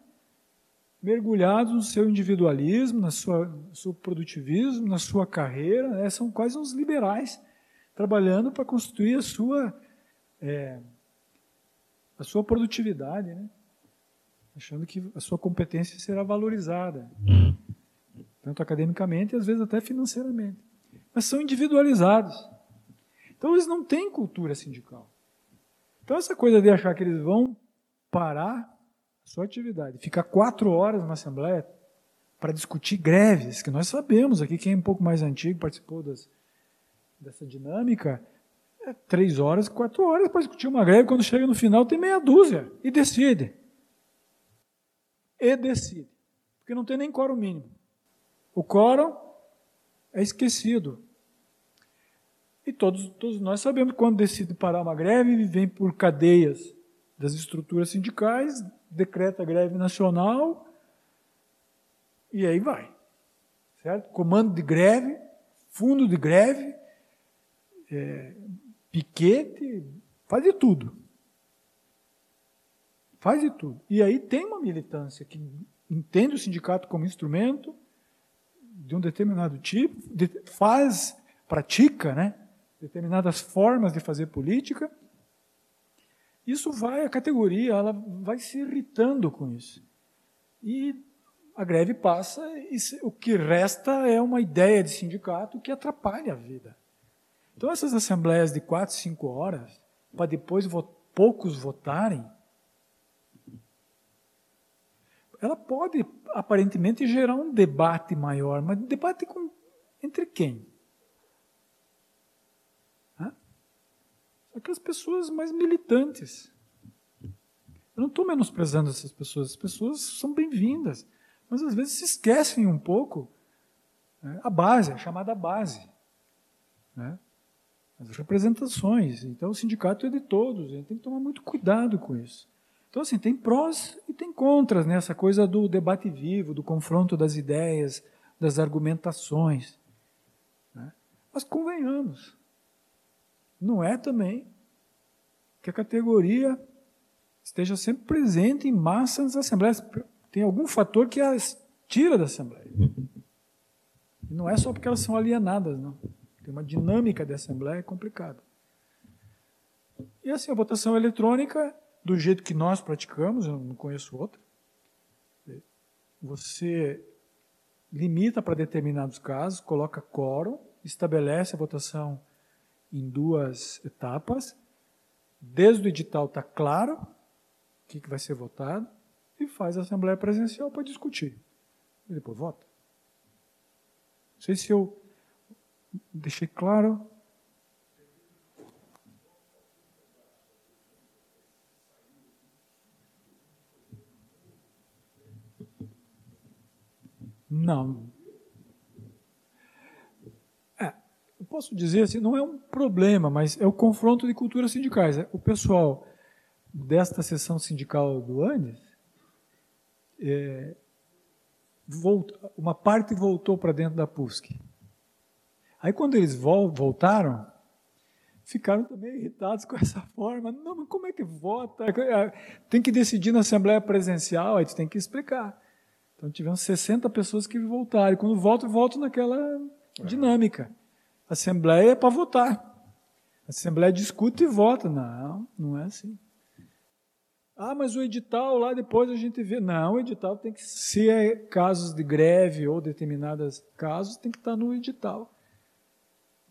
mergulhados no seu individualismo, no seu produtivismo, na sua carreira, né? são quase uns liberais, trabalhando para construir a sua, é, a sua produtividade, né? achando que a sua competência será valorizada, tanto academicamente e às vezes até financeiramente mas são individualizados. Então eles não têm cultura sindical. Então essa coisa de achar que eles vão parar a sua atividade, ficar quatro horas na Assembleia para discutir greves, que nós sabemos aqui, quem é um pouco mais antigo participou das, dessa dinâmica, é três horas, quatro horas para discutir uma greve, quando chega no final tem meia dúzia e decide. E decide. Porque não tem nem quórum mínimo. O quórum é esquecido. E todos, todos nós sabemos que quando decide parar uma greve, vem por cadeias das estruturas sindicais, decreta greve nacional e aí vai. Certo? Comando de greve, fundo de greve, é, piquete, faz de tudo. faz de tudo. E aí tem uma militância que entende o sindicato como instrumento de um determinado tipo, de, faz, pratica, né, determinadas formas de fazer política. Isso vai, a categoria, ela vai se irritando com isso. E a greve passa e o que resta é uma ideia de sindicato que atrapalha a vida. Então, essas assembleias de quatro, cinco horas, para depois poucos votarem, ela pode aparentemente gerar um debate maior, mas debate com, entre quem? Aquelas pessoas mais militantes. Eu não estou menosprezando essas pessoas, as pessoas são bem-vindas, mas às vezes se esquecem um pouco né, a base, a chamada base. Né? As representações. Então o sindicato é de todos, tem que tomar muito cuidado com isso. Então, assim, tem prós e tem contras nessa né? coisa do debate vivo, do confronto das ideias, das argumentações. Né? Mas convenhamos, não é também que a categoria esteja sempre presente em massa nas assembleias. Tem algum fator que as tira da assembleia. não é só porque elas são alienadas, não. Tem uma dinâmica de assembleia complicada. E assim, a votação eletrônica do jeito que nós praticamos, eu não conheço outra. Você limita para determinados casos, coloca quórum, estabelece a votação em duas etapas. Desde o edital está claro o que, que vai ser votado e faz a assembleia presencial para discutir. E depois vota. Não sei se eu deixei claro. Não. É, eu posso dizer assim, não é um problema, mas é o confronto de culturas sindicais. É, o pessoal desta sessão sindical do Andes, é, volta, uma parte voltou para dentro da PUSC. Aí quando eles voltaram, ficaram também irritados com essa forma. Não, mas como é que vota? Tem que decidir na Assembleia Presencial, aí tu tem que explicar. Então tivemos 60 pessoas que voltaram. E quando voltam, voltam naquela dinâmica. A Assembleia é para votar. A Assembleia discute e vota. Não, não é assim. Ah, mas o edital lá depois a gente vê. Não, o edital tem que, se é casos de greve ou determinados casos, tem que estar no edital.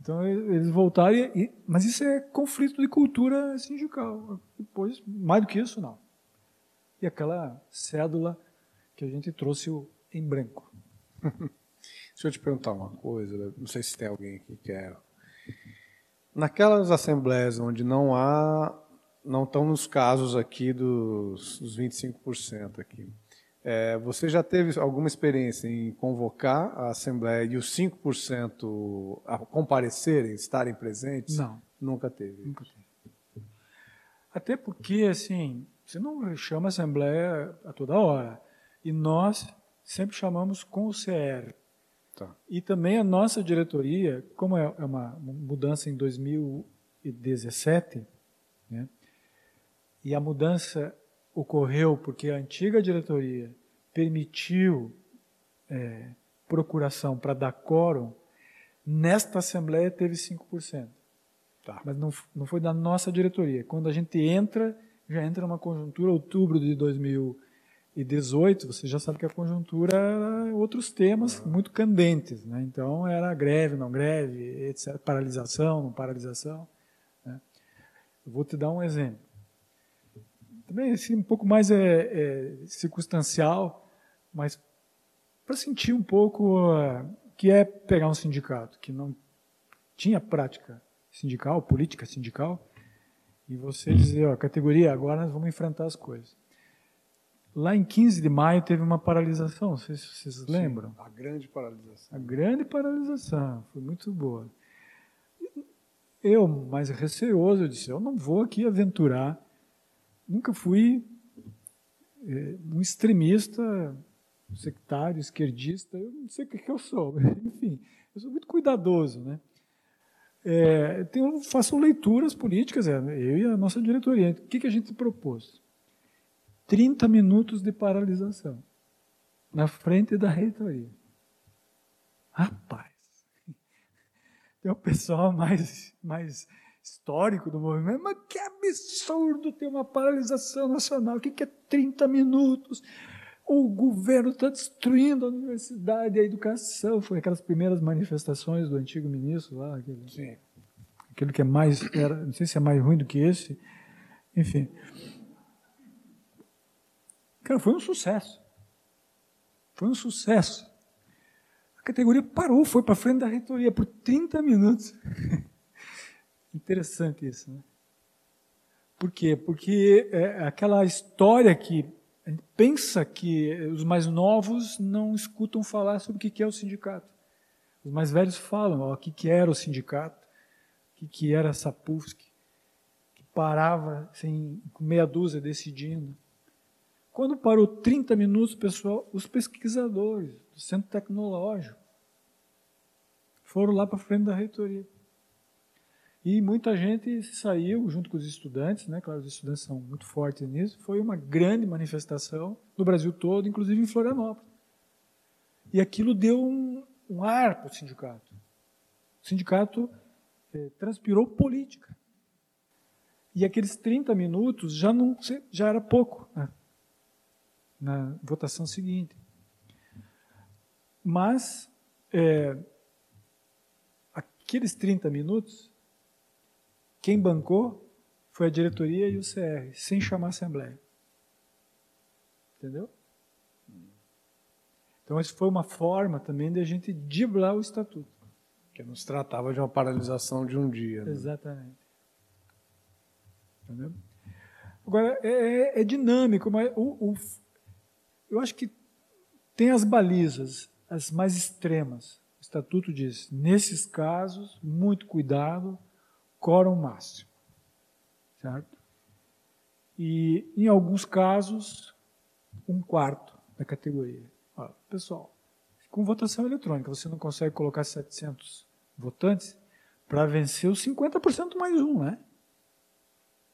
Então eles voltaram, e, mas isso é conflito de cultura sindical. Depois, mais do que isso, não. E aquela cédula que a gente trouxe em branco. Deixa eu te perguntar uma coisa, não sei se tem alguém que quer. Naquelas assembleias onde não há, não estão nos casos aqui dos, dos 25% aqui, é, você já teve alguma experiência em convocar a Assembleia e os 5% a comparecerem, estarem presentes? Não. Nunca teve. Nunca teve. Até porque, assim, você não chama a Assembleia a toda hora. E nós sempre chamamos com o CR. Tá. E também a nossa diretoria, como é, é uma mudança em 2017, né, e a mudança ocorreu porque a antiga diretoria permitiu é, procuração para dar quórum, nesta Assembleia teve 5%. Tá. Mas não, não foi da nossa diretoria. Quando a gente entra, já entra numa conjuntura, outubro de 2017, e 18, você já sabe que a conjuntura era outros temas uhum. muito candentes. Né? Então, era greve, não greve, etc. paralisação, não paralisação. Né? Eu vou te dar um exemplo. Também assim, um pouco mais é, é circunstancial, mas para sentir um pouco uh, que é pegar um sindicato que não tinha prática sindical, política sindical, e você dizer, ó, categoria, agora nós vamos enfrentar as coisas. Lá em 15 de maio teve uma paralisação, não sei se vocês Sim, lembram. A grande paralisação. A grande paralisação, foi muito boa. Eu, mais receoso, eu disse, eu não vou aqui aventurar. Nunca fui é, um extremista, sectário, esquerdista, eu não sei o que, eu sou. Enfim, eu sou muito cuidadoso, né? É, tenho, faço leituras políticas, é, eu e a nossa diretoria. O que, que a gente propôs? 30 minutos de paralisação na frente da reitoria. Rapaz, tem o pessoal mais, mais histórico do movimento, mas que absurdo ter uma paralisação nacional. O que é 30 minutos? O governo está destruindo a universidade, a educação. Foi aquelas primeiras manifestações do antigo ministro lá. Aquele, Sim. aquele que é mais, era, não sei se é mais ruim do que esse. Enfim. Cara, foi um sucesso. Foi um sucesso. A categoria parou, foi para frente da reitoria por 30 minutos. Interessante isso, né? Por quê? Porque é aquela história que a gente pensa que os mais novos não escutam falar sobre o que é o sindicato. Os mais velhos falam ó, o que era o sindicato, o que era essa que parava assim, com meia dúzia decidindo. Quando parou 30 minutos, pessoal, os pesquisadores do centro tecnológico foram lá para frente da reitoria. E muita gente saiu junto com os estudantes, né? Claro, os estudantes são muito fortes nisso. Foi uma grande manifestação no Brasil todo, inclusive em Florianópolis. E aquilo deu um, um ar para o sindicato. O sindicato eh, transpirou política. E aqueles 30 minutos já, não, já era pouco né? na votação seguinte. Mas é, aqueles 30 minutos quem bancou foi a diretoria e o CR, sem chamar a Assembleia. Entendeu? Então, isso foi uma forma também de a gente driblar o estatuto. Que nos tratava de uma paralisação de um dia. Né? Exatamente. Entendeu? Agora, é, é, é dinâmico, mas o, o, eu acho que tem as balizas, as mais extremas. O estatuto diz: nesses casos, muito cuidado, quórum máximo. Certo? E, em alguns casos, um quarto da categoria. Ó, pessoal, com votação eletrônica, você não consegue colocar 700 votantes para vencer os 50% mais um, né?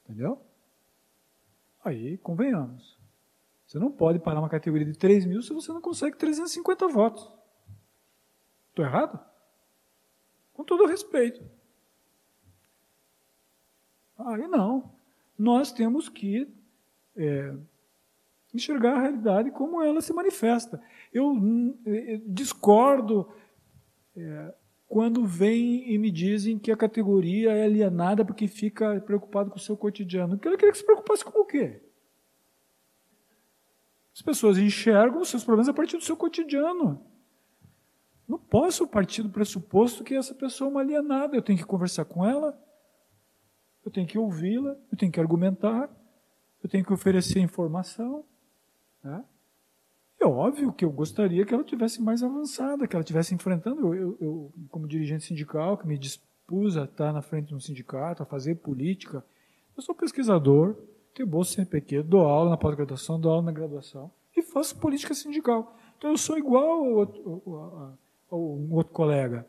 Entendeu? Aí, convenhamos. Você não pode parar uma categoria de 3 mil se você não consegue 350 votos. Estou errado? Com todo respeito. Aí não. Nós temos que é, enxergar a realidade como ela se manifesta. Eu, eu discordo é, quando vêm e me dizem que a categoria é alienada porque fica preocupado com o seu cotidiano. Eu queria que se preocupasse com o quê? As pessoas enxergam os seus problemas a partir do seu cotidiano. Não posso partir do pressuposto que essa pessoa é uma alienada. Eu tenho que conversar com ela, eu tenho que ouvi-la, eu tenho que argumentar, eu tenho que oferecer informação. Né? É óbvio que eu gostaria que ela tivesse mais avançada, que ela estivesse enfrentando. Eu, eu, como dirigente sindical, que me dispus a estar na frente de um sindicato, a fazer política, eu sou pesquisador, tenho bolsa CNPq, dou aula na pós-graduação, dou aula na graduação e faço política sindical. Então eu sou igual ao outro, ao um outro colega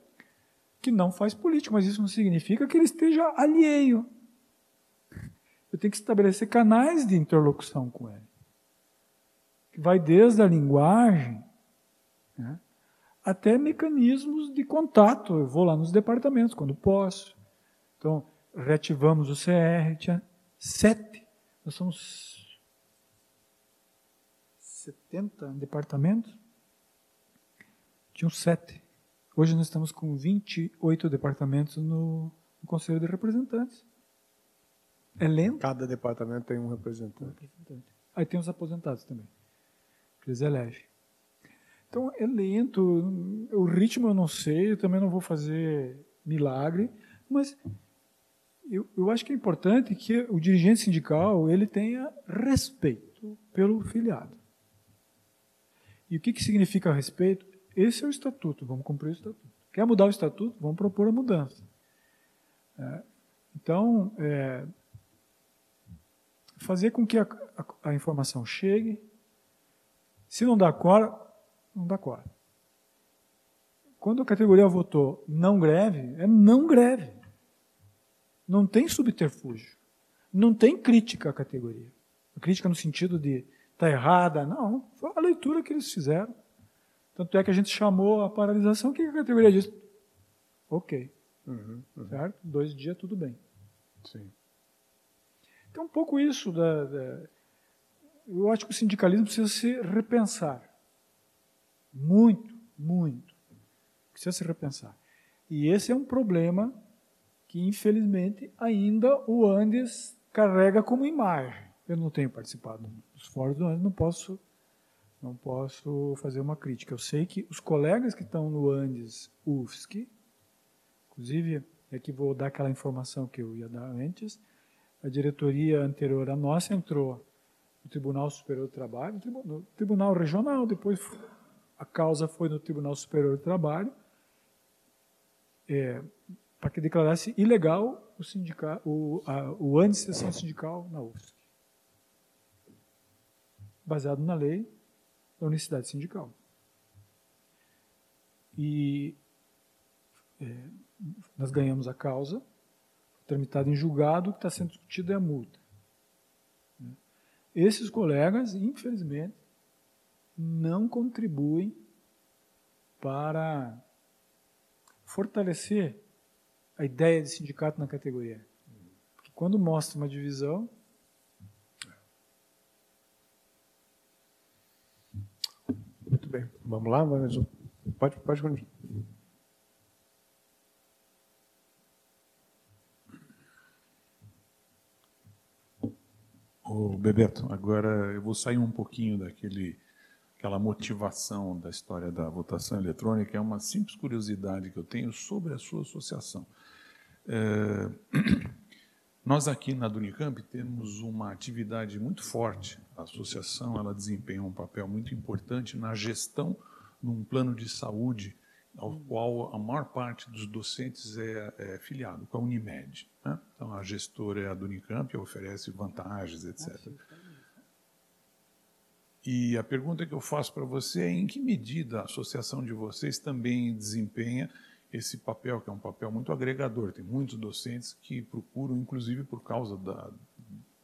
que não faz política, mas isso não significa que ele esteja alheio eu tenho que estabelecer canais de interlocução com ele. Que vai desde a linguagem né, até mecanismos de contato. Eu vou lá nos departamentos quando posso. Então, reativamos o CR, tinha sete. Nós somos 70 departamentos. Tinham sete. Hoje nós estamos com 28 departamentos no, no Conselho de Representantes. É lento? Cada departamento tem um representante. Aí tem os aposentados também, que eles elegem. Então é lento, o ritmo eu não sei, eu também não vou fazer milagre, mas eu, eu acho que é importante que o dirigente sindical ele tenha respeito pelo filiado. E o que, que significa respeito? Esse é o estatuto, vamos cumprir o estatuto. Quer mudar o estatuto? Vamos propor a mudança. É, então, é, fazer com que a, a, a informação chegue. Se não dá cor, não dá cor. Quando a categoria votou não greve, é não greve. Não tem subterfúgio. Não tem crítica à categoria. A crítica no sentido de está errada, não, foi a leitura que eles fizeram. Tanto é que a gente chamou a paralisação, o que a categoria diz? Ok. Uhum, uhum. Certo? Dois dias, tudo bem. Sim. Então, um pouco isso da, da, Eu acho que o sindicalismo precisa se repensar. Muito, muito. Precisa se repensar. E esse é um problema que, infelizmente, ainda o Andes carrega como imagem. Eu não tenho participado dos fóruns do Andes, não posso, não posso fazer uma crítica. Eu sei que os colegas que estão no Andes UFSC, inclusive, é vou dar aquela informação que eu ia dar antes, a diretoria anterior à nossa entrou no Tribunal Superior do Trabalho, no Tribunal Regional, depois a causa foi no Tribunal Superior do Trabalho, é, para que declarasse ilegal o, sindical, o, o sindical na UFSC, baseado na lei da unicidade sindical. E é, nós ganhamos a causa, tramitado em julgado, o que está sendo discutido é a multa. Esses colegas, infelizmente, não contribuem para fortalecer a ideia de sindicato na categoria. Porque quando mostra uma divisão. Muito bem. Vamos lá? Pode, pode continuar. Ô, Bebeto, agora eu vou sair um pouquinho daquele motivação da história da votação eletrônica, é uma simples curiosidade que eu tenho sobre a sua associação. É, nós aqui na Dunicamp temos uma atividade muito forte. A associação ela desempenha um papel muito importante na gestão num plano de saúde ao qual a maior parte dos docentes é, é filiado, com a Unimed. Né? Então, a gestora é a do Unicamp, oferece vantagens, etc. E a pergunta que eu faço para você é em que medida a associação de vocês também desempenha esse papel, que é um papel muito agregador. Tem muitos docentes que procuram, inclusive por causa da,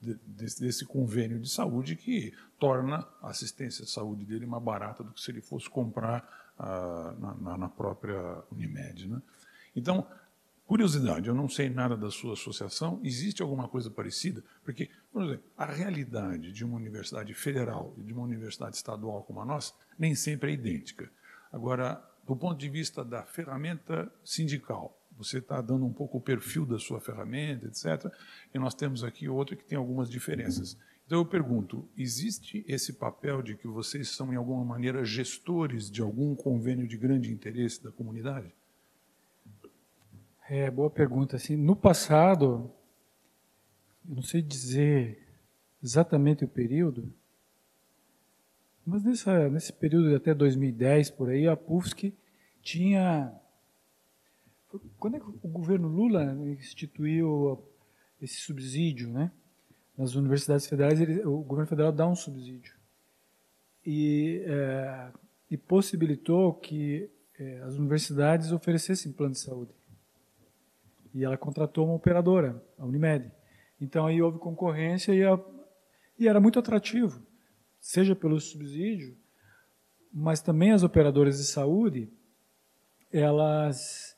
desse, desse, convênio de saúde, que torna a assistência de saúde dele mais barata do que se ele fosse comprar na, na, própria Unimed. Né? Então, curiosidade, eu não sei nada da sua associação, existe alguma coisa parecida? Porque, por exemplo, a realidade de uma universidade federal e de uma universidade estadual como a nossa nem sempre é idêntica. Agora, do ponto de vista da ferramenta sindical, você está dando um pouco o perfil da sua ferramenta, etc. E nós temos aqui outra que tem algumas diferenças. Então eu pergunto: existe esse papel de que vocês são, em alguma maneira, gestores de algum convênio de grande interesse da comunidade? É, boa pergunta. Assim, no passado, não sei dizer exatamente o período, mas nessa, nesse período até 2010, por aí, a PUFSC tinha... Quando é que o governo Lula instituiu esse subsídio, né? Nas universidades federais, ele, o governo federal dá um subsídio. E, é, e possibilitou que é, as universidades oferecessem plano de saúde. E ela contratou uma operadora, a Unimed. Então aí houve concorrência e, a, e era muito atrativo, seja pelo subsídio, mas também as operadoras de saúde, elas,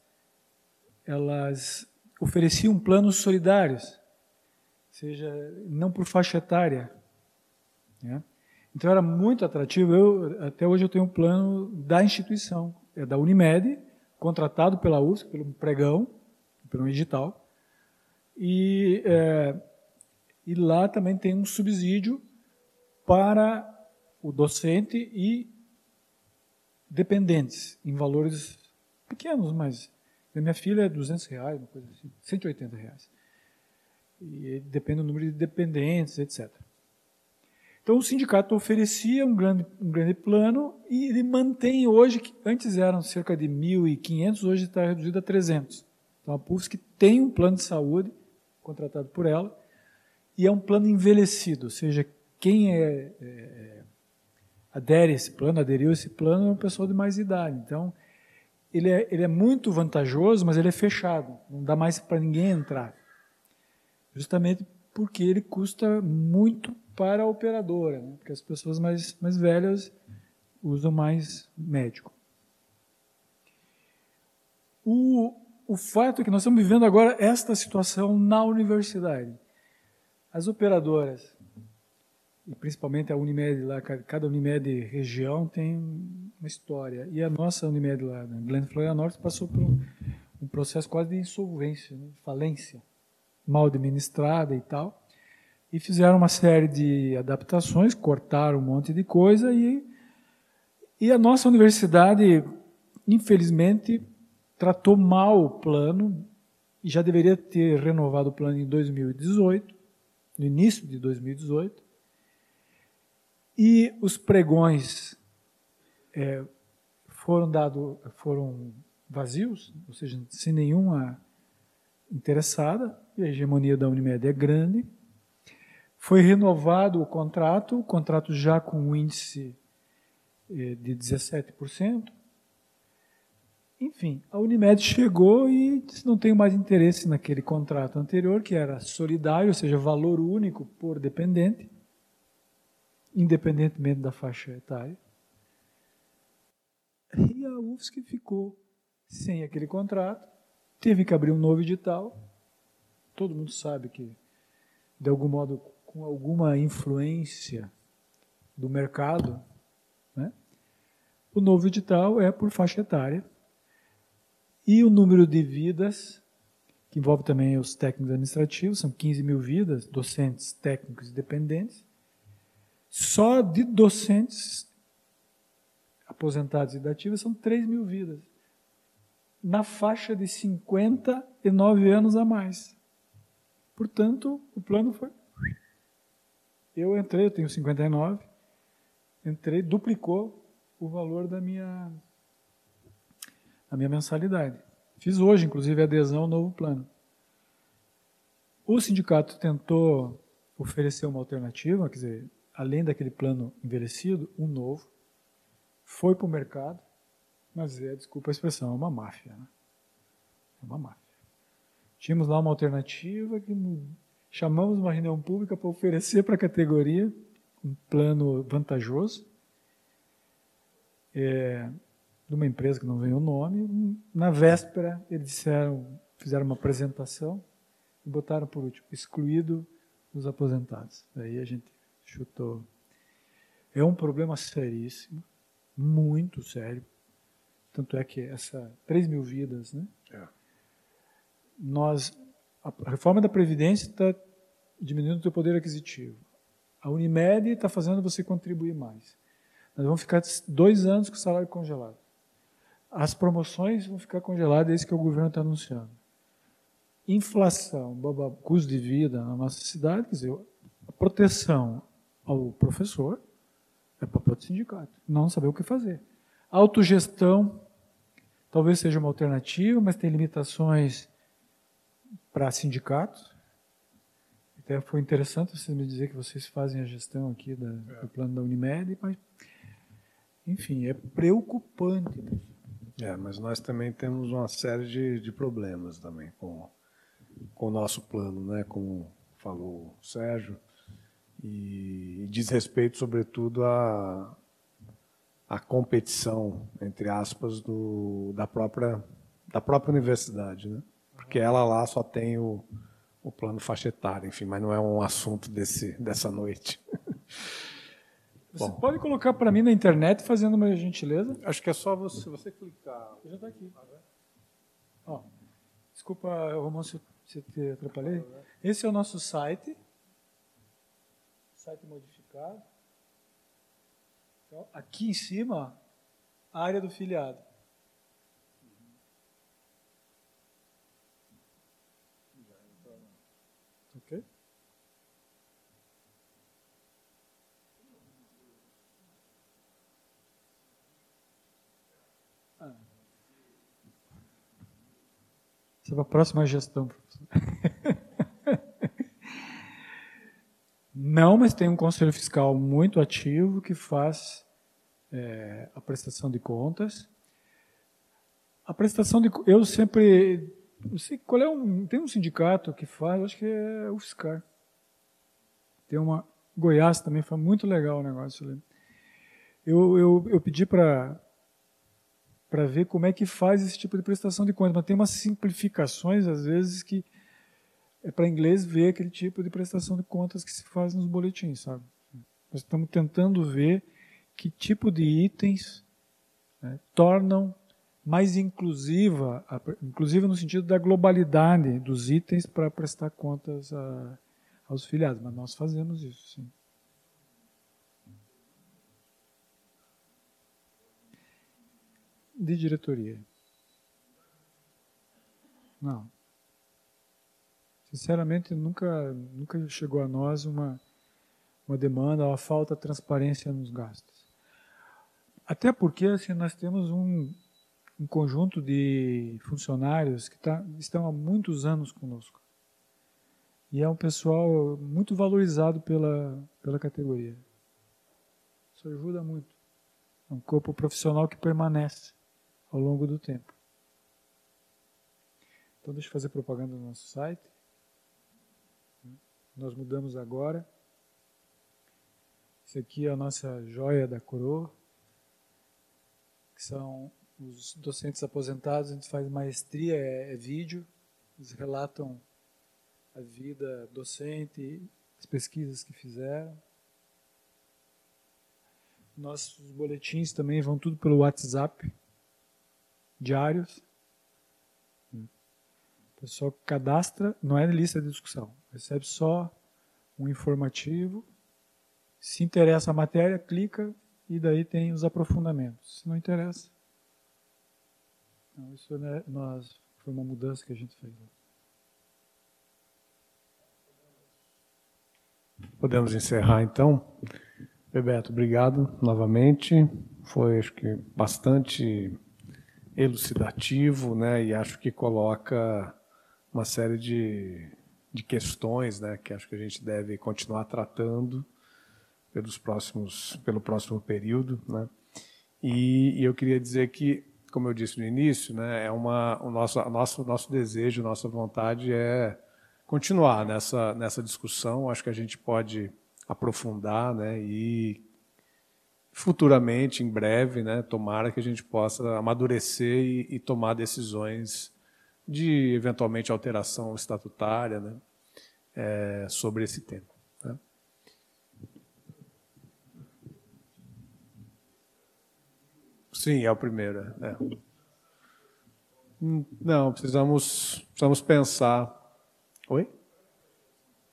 elas ofereciam planos solidários seja não por faixa etária. Né? Então era muito atrativo. Eu, até hoje eu tenho um plano da instituição, é da Unimed, contratado pela USP, pelo pregão, pelo edital. E, é, e lá também tem um subsídio para o docente e dependentes, em valores pequenos, mas minha filha é 200 reais, uma coisa assim, 180 reais e depende do número de dependentes, etc. Então o sindicato oferecia um grande, um grande plano e ele mantém hoje, que antes eram cerca de 1.500, hoje está reduzido a 300. Então a PUFSC tem um plano de saúde contratado por ela e é um plano envelhecido, ou seja, quem é, é, é adere a esse plano, aderiu a esse plano, é um pessoal de mais idade. Então ele é, ele é muito vantajoso, mas ele é fechado, não dá mais para ninguém entrar justamente porque ele custa muito para a operadora, né? porque as pessoas mais, mais velhas usam mais médico. O, o fato é que nós estamos vivendo agora esta situação na universidade. As operadoras, e principalmente a Unimed lá, cada Unimed região tem uma história. E a nossa Unimed lá, né, Glen Florianópolis, passou por um, um, processo quase de insolvência, né, falência, mal administrada e tal. E fizeram uma série de adaptações, cortaram um monte de coisa e, e a nossa universidade, infelizmente, tratou mal o plano e já deveria ter renovado o plano em 2018, no início de 2018. E os pregões é, foram dados, foram vazios, ou seja, sem nenhuma interessada. E a hegemonia da Unimed é grande. Foi renovado o contrato, o contrato já com um índice é, de 17%. Enfim, a Unimed chegou e disse não tenho mais interesse naquele contrato anterior, que era solidário, ou seja, valor único por dependente, independentemente da faixa etária. E a UFSC ficou sem aquele contrato, teve que abrir um novo edital. Todo mundo sabe que, de algum modo, com alguma influência do mercado, né? o novo edital é por faixa etária e o número de vidas, que envolve também os técnicos administrativos, são 15 mil vidas, docentes, técnicos e dependentes. Só de docentes aposentados e dativos são 3 mil vidas. Na faixa de 59 anos a mais. Portanto, o plano foi. Eu entrei, eu tenho 59, entrei, duplicou o valor da minha a minha mensalidade. Fiz hoje, inclusive, adesão ao novo plano. O sindicato tentou oferecer uma alternativa, quer dizer, além daquele plano envelhecido, um novo. Foi para o mercado, mas é, desculpa a expressão, é uma máfia. Né? É uma máfia. Tínhamos lá uma alternativa que chamamos uma reunião pública para oferecer para a categoria um plano vantajoso. É, de uma empresa que não veio o nome. Na véspera, eles disseram, fizeram uma apresentação e botaram por último, excluído os aposentados. Daí a gente chutou. É um problema seríssimo, muito sério. Tanto é que essa 3 mil vidas, né? É. Nós, a reforma da Previdência está diminuindo o seu poder aquisitivo. A Unimed está fazendo você contribuir mais. Nós vamos ficar dois anos com o salário congelado. As promoções vão ficar congeladas, é isso que o governo está anunciando. Inflação, custo de vida na nossa cidade, quer dizer, a proteção ao professor é papel do sindicato, não saber o que fazer. Autogestão talvez seja uma alternativa, mas tem limitações para sindicatos. Até foi interessante você me dizer que vocês fazem a gestão aqui da, do plano da Unimed, mas, enfim, é preocupante. É, mas nós também temos uma série de, de problemas também com, com o nosso plano, né? Como falou o Sérgio, e diz respeito, sobretudo, à, à competição, entre aspas, do, da, própria, da própria universidade, né? Porque ela lá só tem o, o plano faixa etária, enfim, mas não é um assunto desse, dessa noite. Você Bom. pode colocar para mim na internet fazendo uma gentileza? Acho que é só você, você clicar. Já está aqui. Ó, desculpa, Romão, se, se te atrapalhei. Esse é o nosso site. Site modificado. Então, aqui em cima, a área do filiado. Essa é a próxima gestão. Não, mas tem um conselho fiscal muito ativo que faz é, a prestação de contas. A prestação de eu sempre não sei qual é um tem um sindicato que faz, acho que é o fiscal. Tem uma Goiás também foi muito legal o negócio ali. Eu, eu, eu pedi para para ver como é que faz esse tipo de prestação de contas, mas tem umas simplificações às vezes que é para inglês ver aquele tipo de prestação de contas que se faz nos boletins, sabe? Nós estamos tentando ver que tipo de itens né, tornam mais inclusiva, inclusiva no sentido da globalidade dos itens para prestar contas a, aos filiados, mas nós fazemos isso, sim. De diretoria. Não. Sinceramente, nunca, nunca chegou a nós uma, uma demanda, uma falta de transparência nos gastos. Até porque assim, nós temos um, um conjunto de funcionários que tá, estão há muitos anos conosco. E é um pessoal muito valorizado pela, pela categoria. Isso ajuda muito. É um corpo profissional que permanece ao longo do tempo. Então, deixa eu fazer propaganda no nosso site. Nós mudamos agora. Isso aqui é a nossa joia da coroa, que são os docentes aposentados. A gente faz maestria, é, é vídeo, eles relatam a vida docente, as pesquisas que fizeram. Nossos boletins também vão tudo pelo WhatsApp, diários. O pessoal cadastra, não é lista de discussão, recebe só um informativo. Se interessa a matéria, clica e daí tem os aprofundamentos. Se não interessa, não, isso né, nós, foi uma mudança que a gente fez. Podemos encerrar então. Bebeto, obrigado novamente. Foi, acho que, bastante elucidativo, né? E acho que coloca uma série de, de questões, né? Que acho que a gente deve continuar tratando pelos próximos, pelo próximo período, né? E, e eu queria dizer que, como eu disse no início, né? É uma, o nosso, nosso, nosso desejo, nossa vontade é continuar nessa, nessa discussão. Acho que a gente pode aprofundar né, e futuramente, em breve, né, tomara que a gente possa amadurecer e, e tomar decisões de eventualmente alteração estatutária né, é, sobre esse tema. Né. Sim, é o primeiro. É. Hum, não, precisamos, precisamos pensar Oi?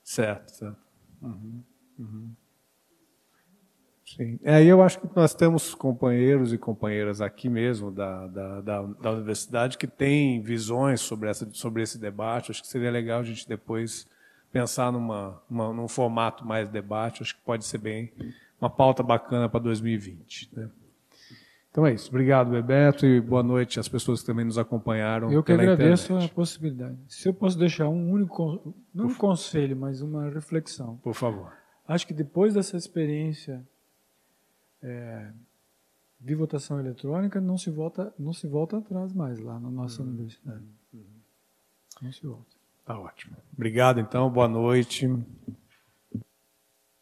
Certo, certo. Uhum, uhum. Sim. É, eu acho que nós temos companheiros e companheiras aqui mesmo da, da, da, da, universidade que têm visões sobre, essa, sobre esse debate. Acho que seria legal a gente depois pensar numa, uma, num formato mais debate. Acho que pode ser bem uma pauta bacana para 2020. Né? Então é isso. Obrigado, Bebeto, e boa noite às pessoas que também nos acompanharam. Eu que agradeço internet. a possibilidade. Se eu posso deixar um único, não um conselho, mas uma reflexão. Por favor. Acho que depois dessa experiência é, de votação eletrônica, não se volta, não se volta atrás mais lá na nossa uhum. universidade. Uhum. Não se volta. Tá ótimo. Obrigado, então. Boa noite.